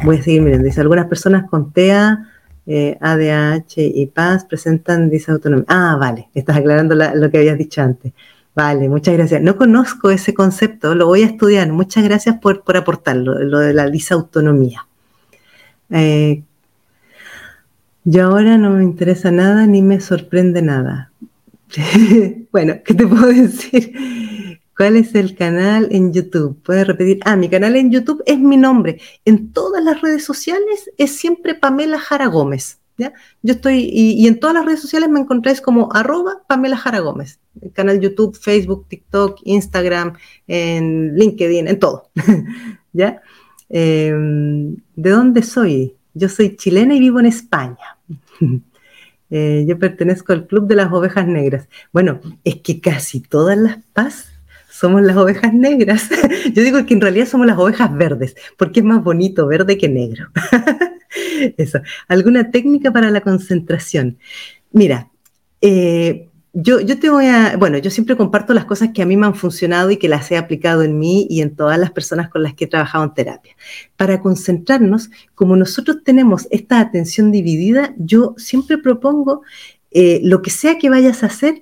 Voy a seguir mirando. Dice, algunas personas con TEA, eh, ADH y PAS presentan disautonomía. Ah, vale, estás aclarando lo que habías dicho antes. Vale, muchas gracias. No conozco ese concepto, lo voy a estudiar. Muchas gracias por, por aportarlo, lo de la disautonomía. Eh, yo ahora no me interesa nada ni me sorprende nada. [LAUGHS] bueno, ¿qué te puedo [LAUGHS] decir? ¿Cuál es el canal en YouTube? ¿Puedes repetir? Ah, mi canal en YouTube es mi nombre. En todas las redes sociales es siempre Pamela Jara Gómez. ¿ya? Yo estoy, y, en todas las redes sociales me encontráis como arroba Pamela Jara Gómez, el canal YouTube, Facebook, TikTok, Instagram, en LinkedIn, en todo, [LAUGHS] ¿ya? Em, ¿De dónde soy? Yo soy chilena y vivo en España. [LAUGHS] Eh, yo pertenezco al Club de las Ovejas Negras. Bueno, es que casi todas las paz somos las ovejas negras. [LAUGHS] yo digo que en realidad somos las ovejas verdes, porque es más bonito verde que negro. [LAUGHS] Eso. ¿Alguna técnica para la concentración? Mira, eh, yo, yo te voy a, bueno, yo siempre comparto las cosas que a mí me han funcionado y que las he aplicado en mí y en todas las personas con las que he trabajado en terapia. Para concentrarnos, como nosotros tenemos esta atención dividida, yo siempre propongo eh, lo que sea que vayas a hacer,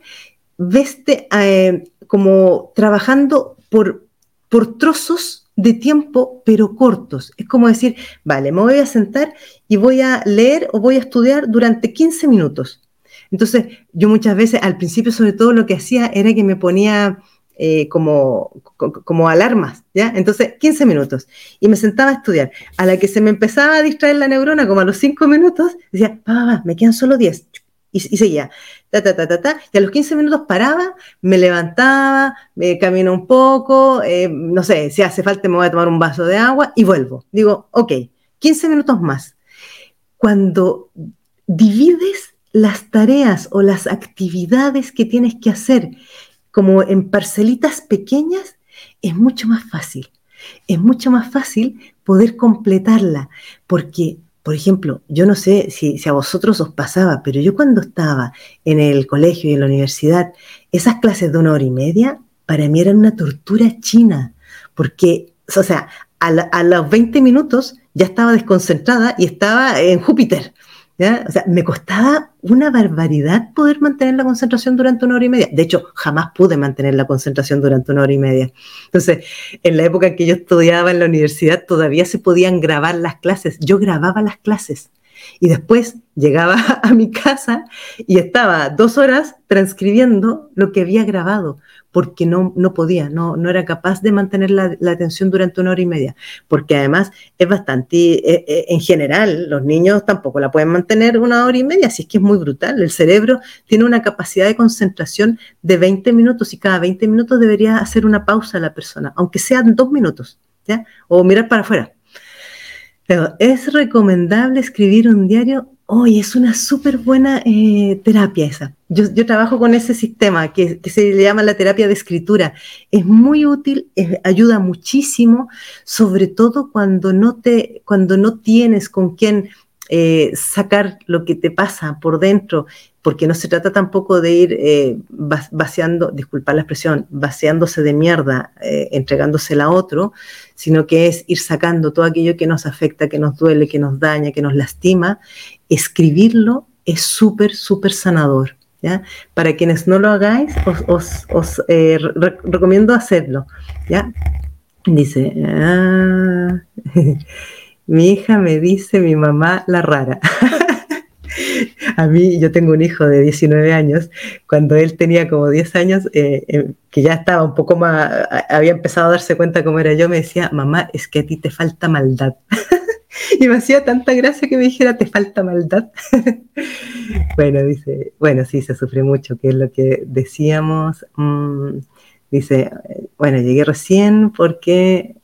veste eh, como trabajando por, por trozos de tiempo, pero cortos. Es como decir, vale, me voy a sentar y voy a leer o voy a estudiar durante 15 minutos entonces, yo muchas veces, al principio sobre todo, lo que hacía era que me ponía eh, como, como alarmas, ¿ya? Entonces, 15 minutos. Y me sentaba a estudiar. A la que se me empezaba a distraer la neurona, como a los 5 minutos, decía, va, va, va, me quedan solo 10. Y, seguía, ta, ta, ta, ta, ta. Y a los 15 minutos paraba, me levantaba, me camino un poco, eh, no sé, si hace falta me voy a tomar un vaso de agua y vuelvo. Digo, ok, 15 minutos más. Cuando divides las tareas o las actividades que tienes que hacer como en parcelitas pequeñas, es mucho más fácil. Es mucho más fácil poder completarla, porque, por ejemplo, yo no sé si, a vosotros os pasaba, pero yo cuando estaba en el colegio y en la universidad, esas clases de una hora y media, para mí eran una tortura china, porque, o sea, a, a los 20 minutos ya estaba desconcentrada y estaba en Júpiter. O sea, me costaba una barbaridad poder mantener la concentración durante una hora y media. De hecho, jamás pude mantener la concentración durante una hora y media. Entonces, en la época en que yo estudiaba en la universidad, todavía se podían grabar las clases. Yo grababa las clases y después llegaba [LAUGHS] a mi casa y estaba dos horas transcribiendo lo que había grabado, porque no, no podía, no, no era capaz de mantener la, atención durante una hora y media, porque además es bastante, eh, eh, en general, los niños tampoco la pueden mantener una hora y media, así es que es muy brutal. El cerebro tiene una capacidad de concentración de 20 minutos y cada 20 minutos debería hacer una pausa la persona, aunque sean dos minutos. O mirar para afuera. Pero es recomendable escribir un diario Hoy es una súper buena eh, terapia esa. Yo, trabajo con ese sistema que, se le llama la terapia de escritura. Es muy útil, ayuda muchísimo, sobre todo cuando no, te, cuando no tienes con quién eh, sacar lo que te pasa por dentro, porque no se trata tampoco de ir eh, vaciando, disculpar la expresión, vaciándose de mierda, eh, entregándosela a otro, sino que es ir sacando todo aquello que nos afecta, que nos duele, que nos daña, que nos lastima. Escribirlo es súper, súper sanador. ¿ya? Para quienes no lo hagáis, os, recomiendo hacerlo. ¿ya? Dice, ah, [LAUGHS] Mi hija me dice mi mamá la rara. [LAUGHS] a mí, yo tengo un hijo de 19 años, cuando él tenía como 10 años, eh, eh, que ya estaba un poco más, había empezado a darse cuenta cómo era yo, me decía, mamá, es que a ti te falta maldad. [LAUGHS] y me hacía tanta gracia que me dijera, te falta maldad. [LAUGHS] bueno, dice, bueno, sí, se sufre mucho, que es lo que decíamos. Mm, dice, bueno, llegué recién porque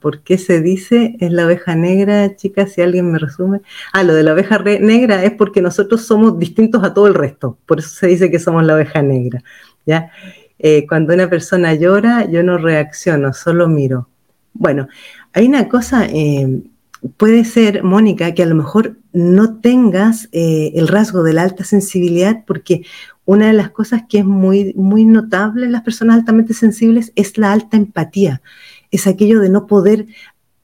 ¿Por qué se dice es la oveja negra, chicas? Si alguien me resume. Ah, lo de la oveja negra es porque nosotros somos distintos a todo el resto. Por eso se dice que somos la oveja negra. ¿ya? Eh, cuando una persona llora, yo no reacciono, solo miro. Bueno, hay una cosa, eh, puede ser, Mónica, que a lo mejor no tengas eh, el rasgo de la alta sensibilidad, porque una de las cosas que es muy, muy notable en las personas altamente sensibles es la alta empatía es aquello de no poder,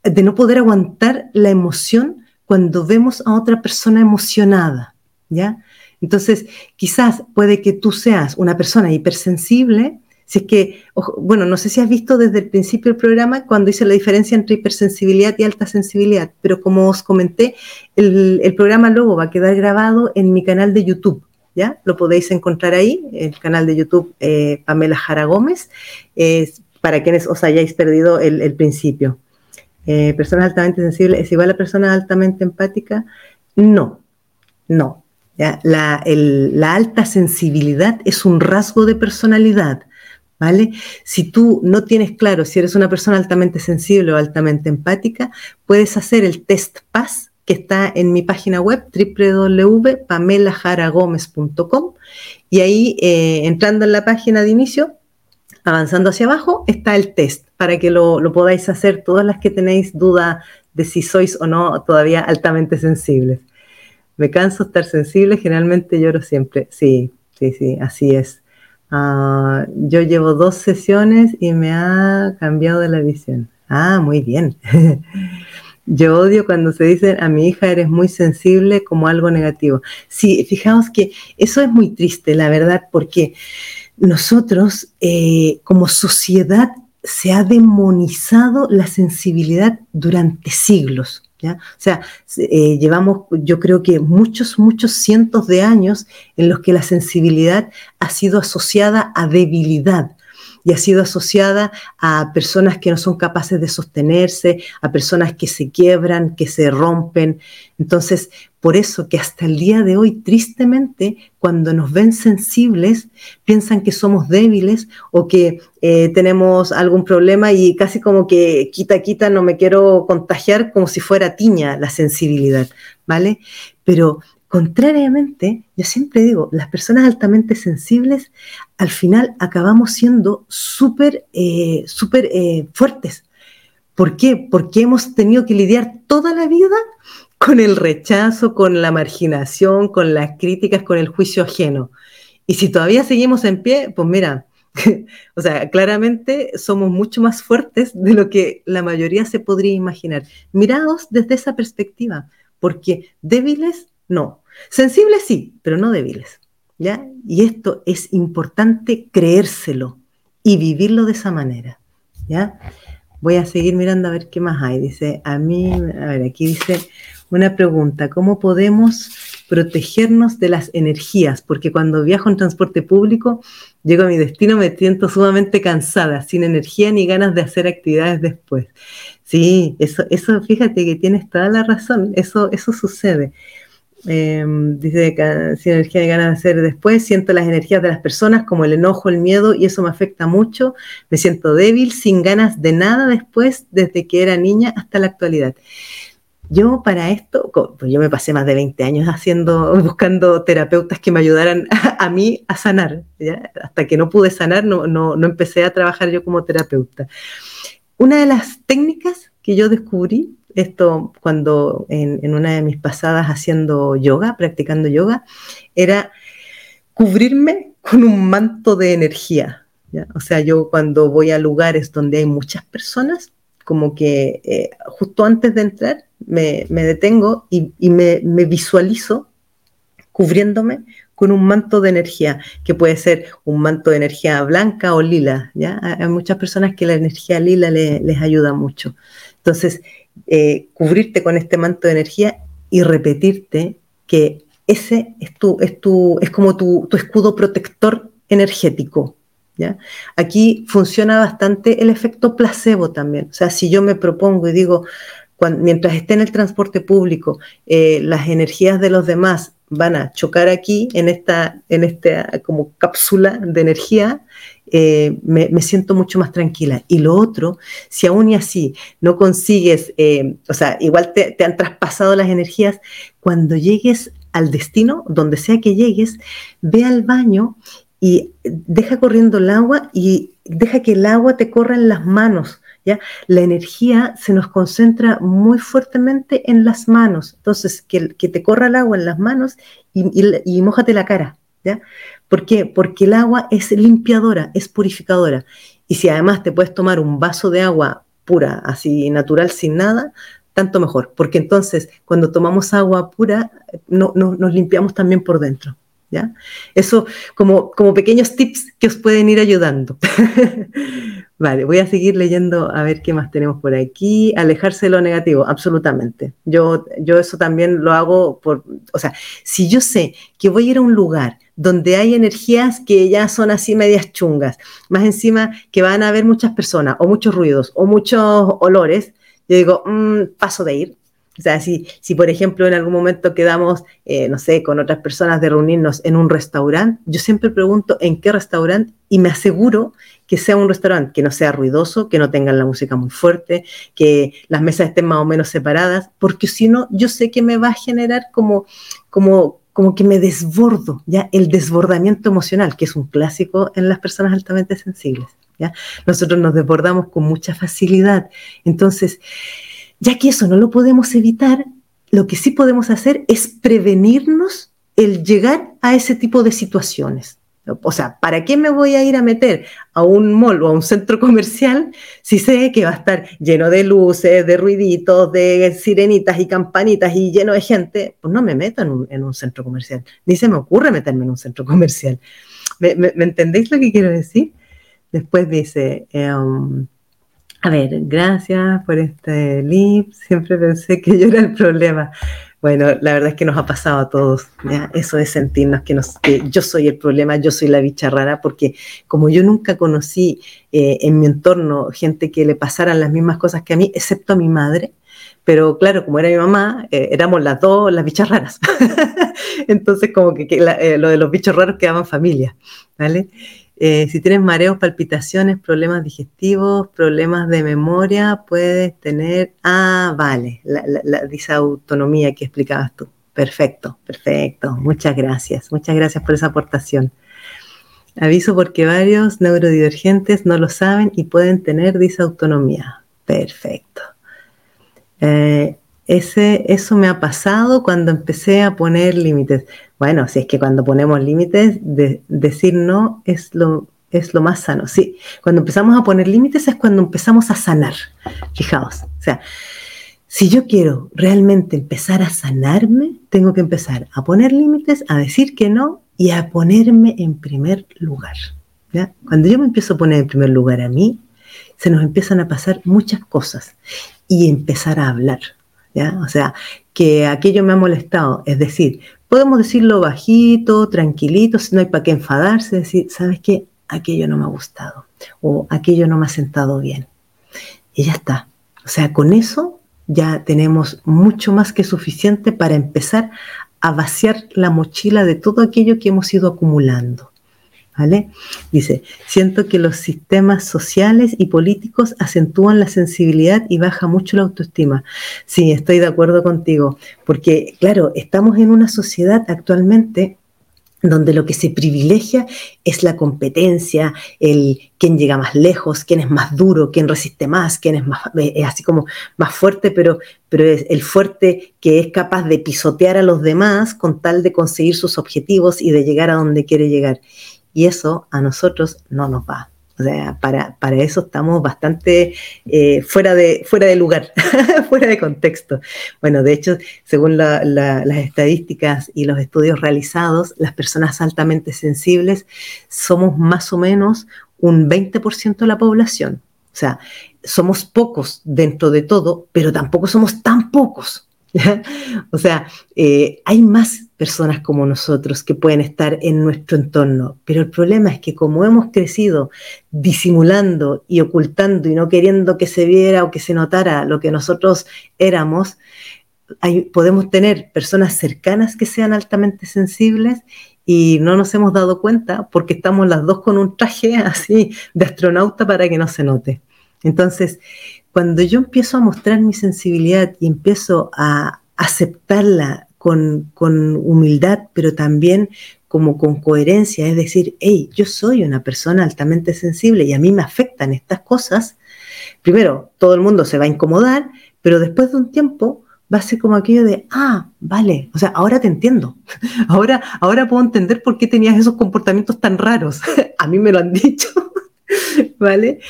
de no poder aguantar la emoción cuando vemos a otra persona emocionada, ¿ya? Entonces, quizás puede que tú seas una persona hipersensible, si que, bueno, no sé si has visto desde el principio del programa cuando hice la diferencia entre hipersensibilidad y alta sensibilidad, pero como os comenté, el, programa luego va a quedar grabado en mi canal de YouTube. ¿Ya? Lo podéis encontrar ahí, el canal de YouTube eh, Pamela Jara Gómez para quienes os hayáis perdido el, principio. Eh, altamente sensibles es igual a personas altamente empáticas. No, No. La, la alta sensibilidad es un rasgo de personalidad. ¿Vale? Si tú no tienes claro si eres una persona altamente sensible o altamente empática, puedes hacer el test PAS que está en mi página web www.pamelajaragomez.com y ahí eh, entrando en la página de inicio, avanzando hacia abajo, está el test para que lo, podáis hacer todas las que tenéis duda de si sois o no todavía altamente sensibles. Me canso estar sensible, generalmente lloro siempre. Sí, sí, sí, así es. Ah, yo llevo dos sesiones y me ha cambiado de la visión. Ah, muy bien. [LAUGHS] yo odio cuando se dice a mi hija eres muy sensible como algo negativo. Sí, fijaos que eso es muy triste, la verdad, porque nosotros eh, como sociedad se ha demonizado la sensibilidad durante siglos. O sea, eh, llevamos, yo creo que muchos, muchos cientos de años en los que la sensibilidad ha sido asociada a debilidad y ha sido asociada a personas que no son capaces de sostenerse, a personas que se quiebran, que se rompen. Entonces, por eso que hasta el día de hoy, tristemente, cuando nos ven sensibles, piensan que somos débiles o que eh, tenemos algún problema y casi como que quita, quita, no me quiero contagiar como si fuera tiña la sensibilidad, ¿vale? Pero contrariamente, yo siempre digo, las personas altamente sensibles al final acabamos siendo súper, eh, eh, fuertes. ¿Por qué? Porque hemos tenido que lidiar toda la vida con el rechazo, con la marginación, con las críticas, con el juicio ajeno. Y si todavía seguimos en pie, pues mira, [LAUGHS] o sea, claramente somos mucho más fuertes de lo que la mayoría se podría imaginar. Mirados desde esa perspectiva, porque débiles, no. Sensibles sí, pero no débiles. ¿ya? Y esto es importante creérselo y vivirlo de esa manera. ¿ya? Voy a seguir mirando a ver qué más hay. Dice, a mí, a ver, aquí dice, una pregunta, ¿cómo podemos protegernos de las energías? Porque cuando viajo en transporte público, llego a mi destino, me siento sumamente cansada, sin energía ni ganas de hacer actividades después. Sí, eso, eso fíjate que tienes toda la razón, eso, eso sucede. Em, dice que sin energía ni ganas de hacer después, siento las energías de las personas como el enojo, el miedo y eso me afecta mucho. Me siento débil, sin ganas de nada después, desde que era niña hasta la actualidad. Yo para esto, pues yo me pasé más de 20 años haciendo, buscando terapeutas que me ayudaran [LAUGHS] a, mí a sanar. Hasta que no pude sanar, no, no, no empecé a trabajar yo como terapeuta. Una de las técnicas que yo descubrí, esto cuando en, en, una de mis pasadas haciendo yoga, practicando yoga, era cubrirme con un manto de energía. O sea, yo cuando voy a lugares donde hay muchas personas, como que eh, justo antes de entrar me, detengo y, me, visualizo cubriéndome con un manto de energía, que puede ser un manto de energía blanca o lila. ¿ya? Hay muchas personas que la energía lila les ayuda mucho. Entonces, eh, cubrirte con este manto de energía y repetirte que ese es, tu, es, tu, es como tu, escudo protector energético. Aquí funciona bastante el efecto placebo también. O sea, si yo me propongo y digo, mientras esté en el transporte público, eh, las energías de los demás van a chocar aquí en esta, en como cápsula de energía, eh, me, siento mucho más tranquila. Y lo otro, si aún y así no consigues, eh, o sea, igual te, te han traspasado las energías, cuando llegues al destino, donde sea que llegues, ve al baño y deja corriendo el agua y deja que el agua te corra en las manos. ¿Ya? La energía se nos concentra muy fuertemente en las manos. Entonces, que, que te corra el agua en las manos y, y, mójate la cara. ¿ya? ¿Por qué? Porque el agua es limpiadora, es purificadora. Y si además te puedes tomar un vaso de agua pura, así natural, sin nada, tanto mejor. Porque entonces, cuando tomamos agua pura, no, nos limpiamos también por dentro. Eso como, como pequeños tips que os pueden ir ayudando. [LAUGHS] vale, voy a seguir leyendo a ver qué más tenemos por aquí. Alejarse de lo negativo, absolutamente. Yo, yo eso también lo hago por, o sea, si yo sé que voy a ir a un lugar donde hay energías que ya son así medias chungas, más encima que van a haber muchas personas o muchos ruidos o muchos olores, yo digo, mm, paso de ir, O sea, si, si por ejemplo en algún momento quedamos, eh, no sé, con otras personas de reunirnos en un restaurante, yo siempre pregunto en qué restaurante y me aseguro que sea un restaurante que no sea ruidoso, que no tengan la música muy fuerte, que las mesas estén más o menos separadas, porque si no, yo sé que me va a generar como, como, como que me desbordo, ¿ya? El desbordamiento emocional, que es un clásico en las personas altamente sensibles, ¿ya? Nosotros nos desbordamos con mucha facilidad. Entonces, ya que eso no lo podemos evitar, lo que sí podemos hacer es prevenirnos el llegar a ese tipo de situaciones. O sea, ¿para qué me voy a ir a meter a un mall o a un centro comercial si sé que va a estar lleno de luces, de ruiditos, de sirenitas y campanitas y lleno de gente? Pues no me meto en un, centro comercial. Ni se me ocurre meterme en un centro comercial. ¿Me, entendéis lo que quiero decir? Después dice, em, a ver, gracias por este lip. Siempre pensé que yo era el problema. Bueno, la verdad es que nos ha pasado a todos, ¿ya? eso de sentirnos que, nos, que yo soy el problema, yo soy la bicha rara, porque como yo nunca conocí eh, en mi entorno gente que le pasaran las mismas cosas que a mí, excepto a mi madre, pero claro, como era mi mamá, eh, éramos las dos las bichas raras. [LAUGHS] Entonces, como que, eh, lo de los bichos raros quedaban familia, ¿vale? Eh, si tienes mareos, palpitaciones, problemas digestivos, problemas de memoria, puedes tener, ah, vale, la, disautonomía que explicabas tú. Perfecto, perfecto. Muchas gracias. Muchas gracias por esa aportación. Aviso porque varios neurodivergentes no lo saben y pueden tener disautonomía. Perfecto. Eh, ese, eso me ha pasado cuando empecé a poner límites. Bueno, si es que cuando ponemos límites, decir no es lo, es lo más sano. Sí, cuando empezamos a poner límites es cuando empezamos a sanar. Fijaos, o sea, si yo quiero realmente empezar a sanarme, tengo que empezar a poner límites, a decir que no y a ponerme en primer lugar. Cuando yo me empiezo a poner en primer lugar a mí, se nos empiezan a pasar muchas cosas y empezar a hablar. ¿ya? O sea, que aquello me ha molestado, es decir, Podemos decirlo bajito, tranquilito, no hay para qué enfadarse, decir, ¿sabes qué? Aquello no me ha gustado o aquello no me ha sentado bien. Y ya está. O sea, con eso ya tenemos mucho más que suficiente para empezar a vaciar la mochila de todo aquello que hemos ido acumulando. Dice, siento que los sistemas sociales y políticos acentúan la sensibilidad y baja mucho la autoestima. Sí, estoy de acuerdo contigo, porque claro, estamos en una sociedad actualmente donde lo que se privilegia es la competencia, el quién llega más lejos, quién es más duro, quién resiste más, quién es más, eh, así como más fuerte, pero, pero es el fuerte que es capaz de pisotear a los demás con tal de conseguir sus objetivos y de llegar a donde quiere llegar. Y eso a nosotros no nos va. O sea, para, para eso estamos bastante eh, fuera, de, fuera de lugar, [LAUGHS] fuera de contexto. Bueno, de hecho, según las estadísticas y los estudios realizados, las personas altamente sensibles somos más o menos un 20% de la población. O sea, somos pocos dentro de todo, pero tampoco somos tan pocos. [LAUGHS] o sea, eh, hay más personas como nosotros que pueden estar en nuestro entorno, pero el problema es que como hemos crecido disimulando y ocultando y no queriendo que se viera o que se notara lo que nosotros éramos, podemos tener personas cercanas que sean altamente sensibles y no nos hemos dado cuenta porque estamos las dos con un traje [LAUGHS] así de astronauta para que no se note. Entonces, cuando yo empiezo a mostrar mi sensibilidad y empiezo a aceptarla con, humildad, pero también como con coherencia, es decir, hey, yo soy una persona altamente sensible y a mí me afectan estas cosas, primero, todo el mundo se va a incomodar, pero después de un tiempo va a ser como aquello de, ah, vale, o sea, ahora te entiendo, [LAUGHS] ahora, ahora puedo entender por qué tenías esos comportamientos tan raros, [LAUGHS] a mí me lo han dicho, [LAUGHS] ¿vale?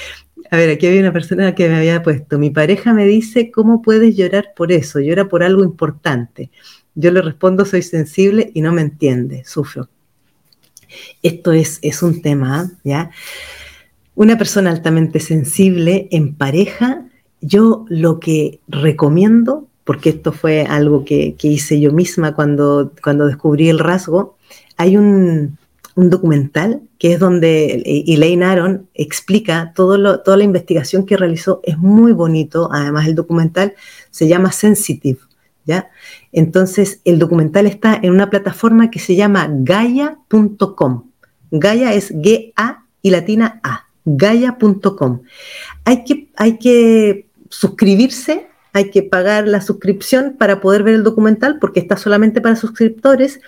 A ver, aquí había una persona que me había puesto, mi pareja me dice, ¿cómo puedes llorar por eso? Llora por algo importante. Yo le respondo, soy sensible y no me entiende, sufro. Esto es, es un tema, ¿ya? Una persona altamente sensible en pareja, yo lo que recomiendo, porque esto fue algo que, que hice yo misma cuando, cuando descubrí el rasgo, hay un, un documental que es donde Elaine Aron explica todo toda la investigación que realizó. Es muy bonito, además el documental se llama Sensitive, ¿ya? Entonces, el documental está en una plataforma que se llama gaia.com. Gaia es G-A y latina A, gaia.com. Hay que, hay que suscribirse, hay que pagar la suscripción para poder ver el documental porque está solamente para suscriptores,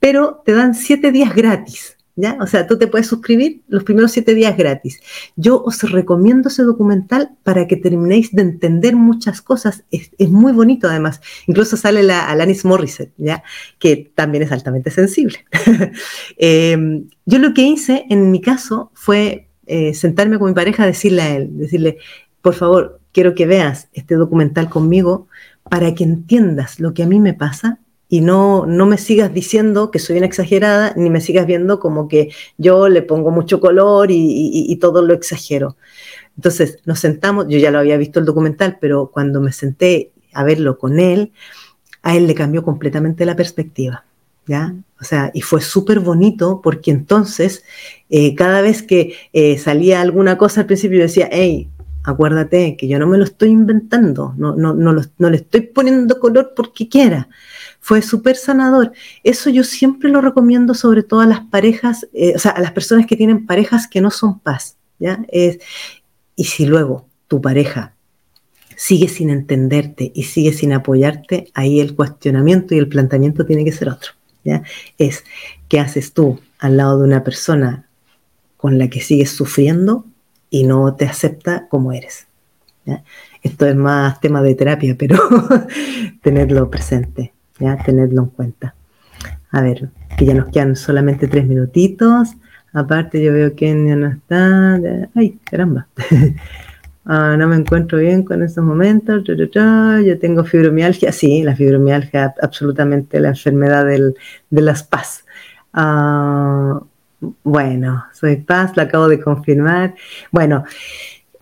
pero te dan siete días gratis. ¿Ya? O sea, tú te puedes suscribir los primeros siete días gratis. Yo os recomiendo ese documental para que terminéis de entender muchas cosas. Es, muy bonito además. Incluso sale la Alanis Morissette, ¿ya? Que también es altamente sensible. [LAUGHS] Eh, yo lo que hice en mi caso fue eh, sentarme con mi pareja, decirle a él, decirle, por favor, quiero que veas este documental conmigo para que entiendas lo que a mí me pasa y no, no me sigas diciendo que soy una exagerada, ni me sigas viendo como que yo le pongo mucho color y, todo lo exagero. Entonces nos sentamos, yo ya lo había visto el documental, pero cuando me senté a verlo con él, a él le cambió completamente la perspectiva. ¿Ya? O sea, y fue súper bonito porque entonces, eh, cada vez que eh, salía alguna cosa al principio, yo decía, hey, acuérdate que yo no me lo estoy inventando, no, no, no, no le estoy poniendo color porque quiera fue súper sanador. Eso yo siempre lo recomiendo sobre todo a las parejas, eh, o sea, a las personas que tienen parejas que no son paz, ¿ya? Y si luego tu pareja sigue sin entenderte y sigue sin apoyarte, ahí el cuestionamiento y el planteamiento tiene que ser otro, ¿ya? Es, ¿qué haces tú al lado de una persona con la que sigues sufriendo y no te acepta como eres? Esto es más tema de terapia, pero [LAUGHS] tenerlo presente. ¿Ya? Tenedlo en cuenta. A ver, que ya nos quedan solamente tres minutitos. Aparte, yo veo que ya no está. Ay, caramba. [LAUGHS] Ah, no me encuentro bien con esos momentos. Yo tengo fibromialgia. Sí, la fibromialgia, absolutamente la enfermedad del, de las paz. Ah, bueno, soy paz, lo acabo de confirmar. Bueno,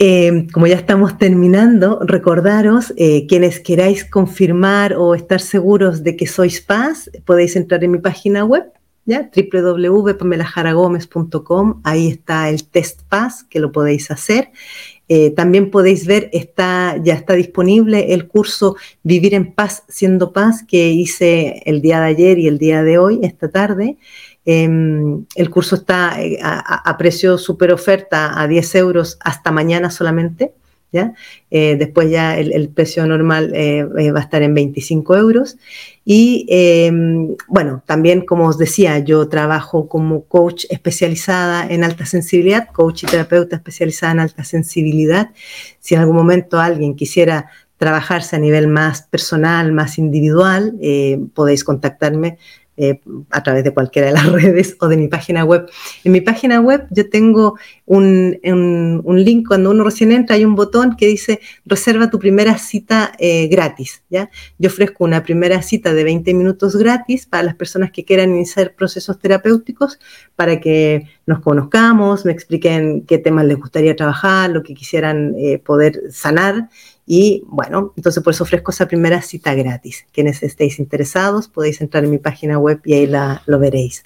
eh, como ya estamos terminando, recordaros, eh, quienes queráis confirmar o estar seguros de que sois paz, podéis entrar en mi página web, ¿ya? www.pamelajaragomez.com, ahí está el test paz que lo podéis hacer. Eh, también podéis ver, está, ya está disponible el curso Vivir en Paz siendo paz que hice el día de ayer y el día de hoy, esta tarde. Em, el curso está eh, a, precio super oferta a 10 euros hasta mañana solamente. ¿ya? Eh, después ya el, precio normal eh, va a estar en 25 euros. Y em, bueno, también como os decía, yo trabajo como coach especializada en alta sensibilidad, coach y terapeuta especializada en alta sensibilidad. Si en algún momento alguien quisiera trabajarse a nivel más personal, más individual, podéis contactarme eh, a través de cualquiera de las [LAUGHS] redes o de mi página web. En mi página web yo tengo un, link, cuando uno recién entra hay un botón que dice reserva tu primera cita eh, gratis. ¿ya? Yo ofrezco una primera cita de 20 minutos gratis para las personas que quieran iniciar procesos terapéuticos para que nos conozcamos, me expliquen qué temas les gustaría trabajar, lo que quisieran eh, poder sanar y bueno, entonces por eso ofrezco esa primera cita gratis. Quienes estéis interesados podéis entrar en mi página web y ahí la, lo veréis.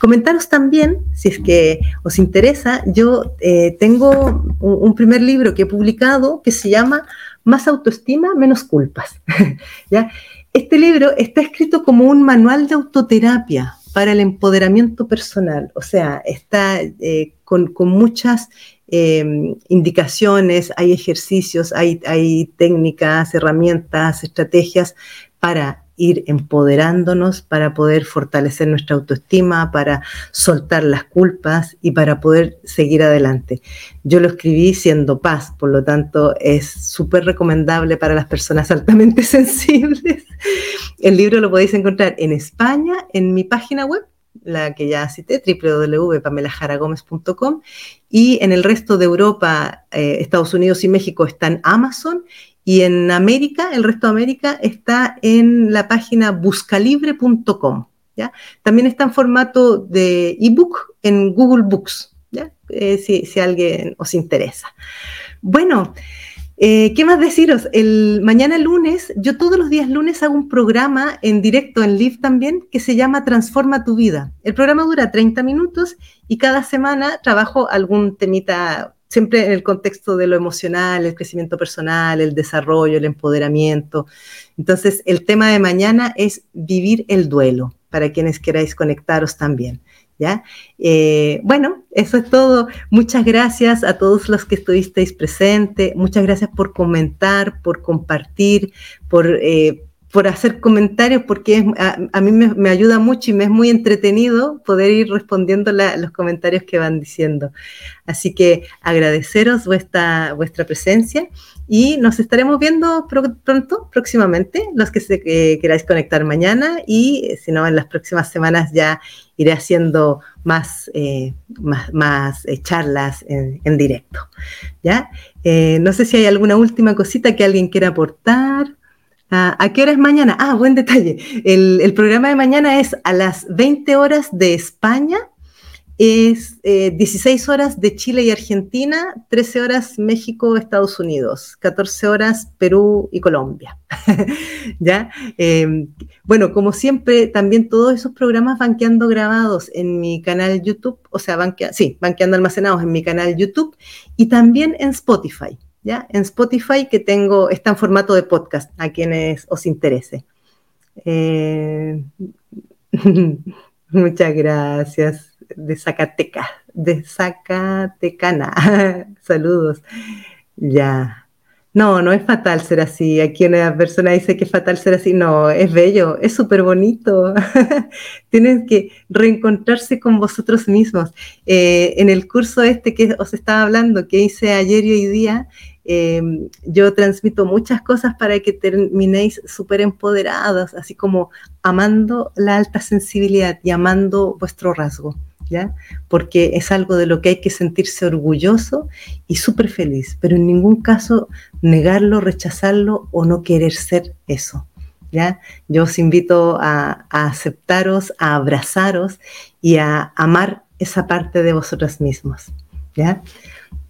Comentaros también, si es que os interesa, yo eh, tengo un, primer libro que he publicado que se llama Más autoestima, menos culpas. [LAUGHS] ¿Ya? Este libro está escrito como un manual de autoterapia para el empoderamiento personal, o sea, está eh, con, con, muchas Em, indicaciones, hay ejercicios, hay, hay técnicas, herramientas, estrategias para ir empoderándonos, para poder fortalecer nuestra autoestima, para soltar las culpas y para poder seguir adelante. Yo lo escribí siendo paz, por lo tanto es súper recomendable para las personas [LAUGHS] altamente sensibles. El libro lo podéis encontrar en España, en mi página web, la que ya cité, www.pamelajaragomez.com, y en el resto de Europa, eh, Estados Unidos y México está en Amazon, y en América, el resto de América está en la página buscalibre.com. ¿ya? También está en formato de ebook en Google Books. Eh, si, si alguien os interesa. Bueno, eh, ¿Qué más deciros? El, mañana lunes, yo todos los días lunes hago un programa en directo, en live también, que se llama Transforma tu vida. El programa dura 30 minutos y cada semana trabajo algún temita siempre en el contexto de lo emocional, el crecimiento personal, el desarrollo, el empoderamiento. Entonces, el tema de mañana es vivir el duelo, para quienes queráis conectaros también. ¿Ya? Eh, bueno, eso es todo. Muchas gracias a todos los que estuvisteis presentes. Muchas gracias por comentar, por compartir, por eh, por hacer comentarios, porque a, mí me, ayuda mucho y me es muy entretenido poder ir respondiendo los comentarios que van diciendo. Así que agradeceros vuestra, vuestra presencia y nos estaremos viendo pronto, próximamente, los que se, queráis conectar mañana y eh, si no, en las próximas semanas ya iré haciendo más, eh, más, eh, charlas en, directo. ¿ya? no sé si hay alguna última cosita que alguien quiera aportar. Ah, ¿A qué hora es mañana? Ah, buen detalle. El, programa de mañana es a las 20 horas de España, es 16 eh, horas de Chile y Argentina, 13 horas México, Estados Unidos, 14 horas Perú y Colombia. [LAUGHS] ¿Ya? Em, bueno, como siempre, también todos esos programas van quedando grabados en mi canal YouTube, o sea, van, sí, van quedando almacenados en mi canal YouTube y también en Spotify. ¿Ya? En Spotify que tengo, está en formato de podcast, a quienes os interese. Eh, [LAUGHS] muchas gracias. De Zacatecas, de Zacatecana. [LAUGHS] Saludos. Ya. No, no es fatal ser así. Aquí una persona dice que es fatal ser así. No, es bello, es súper bonito. [LAUGHS] Tienen que reencontrarse con vosotros mismos. Eh, en el curso este que os estaba hablando, que hice ayer y hoy día, em, yo transmito muchas cosas para que terminéis súper empoderados, así como amando la alta sensibilidad y amando vuestro rasgo. Porque es algo de lo que hay que sentirse orgulloso y súper feliz, pero en ningún caso negarlo, rechazarlo o no querer ser eso, ¿ya? Yo os invito a, aceptaros, a abrazaros y a amar esa parte de vosotros mismos, ¿ya?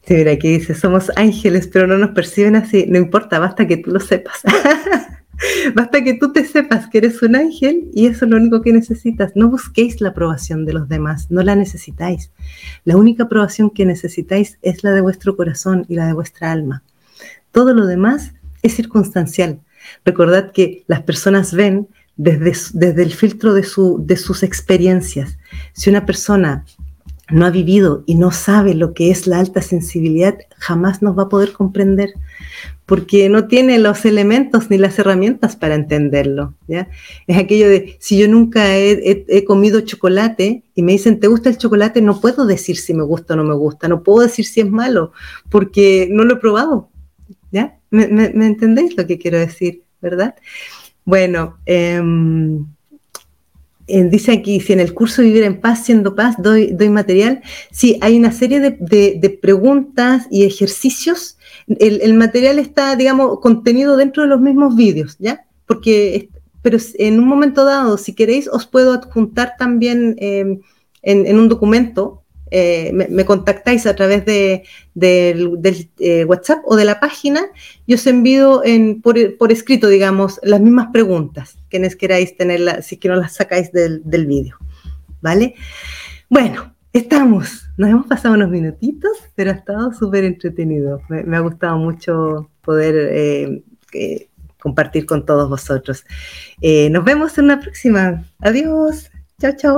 Sí, mira, aquí dice, somos ángeles, pero no nos perciben así. No importa, basta que tú lo sepas. [LAUGHS] Basta que tú te sepas que eres un ángel y eso es lo único que necesitas. No busquéis la aprobación de los demás, no la necesitáis. La única aprobación que necesitáis es la de vuestro corazón y la de vuestra alma. Todo lo demás es circunstancial. Recordad que las personas ven desde, desde el filtro de, su, de sus experiencias. Si una persona no ha vivido y no sabe lo que es la alta sensibilidad, jamás nos va a poder comprender porque no tiene los elementos ni las herramientas para entenderlo. ¿ya? Es aquello de, si yo nunca he, comido chocolate y me dicen, ¿te gusta el chocolate? No puedo decir si me gusta o no me gusta, no puedo decir si es malo, porque no lo he probado. ¿ya? ¿Me, entendéis lo que quiero decir, verdad? Bueno, em, dice aquí, si en el curso Vivir en Paz, siendo paz, doy, doy material. Sí, hay una serie de, de preguntas y ejercicios el, material está, digamos, contenido dentro de los mismos vídeos, ¿ya? Porque, pero en un momento dado, si queréis, os puedo adjuntar también em, en, un documento, eh, me, contactáis a través de, del, eh, WhatsApp o de la página y os envío en, por, escrito, digamos, las mismas preguntas, quienes queráis tenerlas, si que no las sacáis del, del vídeo, ¿vale? Bueno, Estamos, nos hemos pasado unos minutitos, pero ha estado súper entretenido. Me, ha gustado mucho poder eh, compartir con todos vosotros. Nos vemos en una próxima. Adiós. Chao, chao.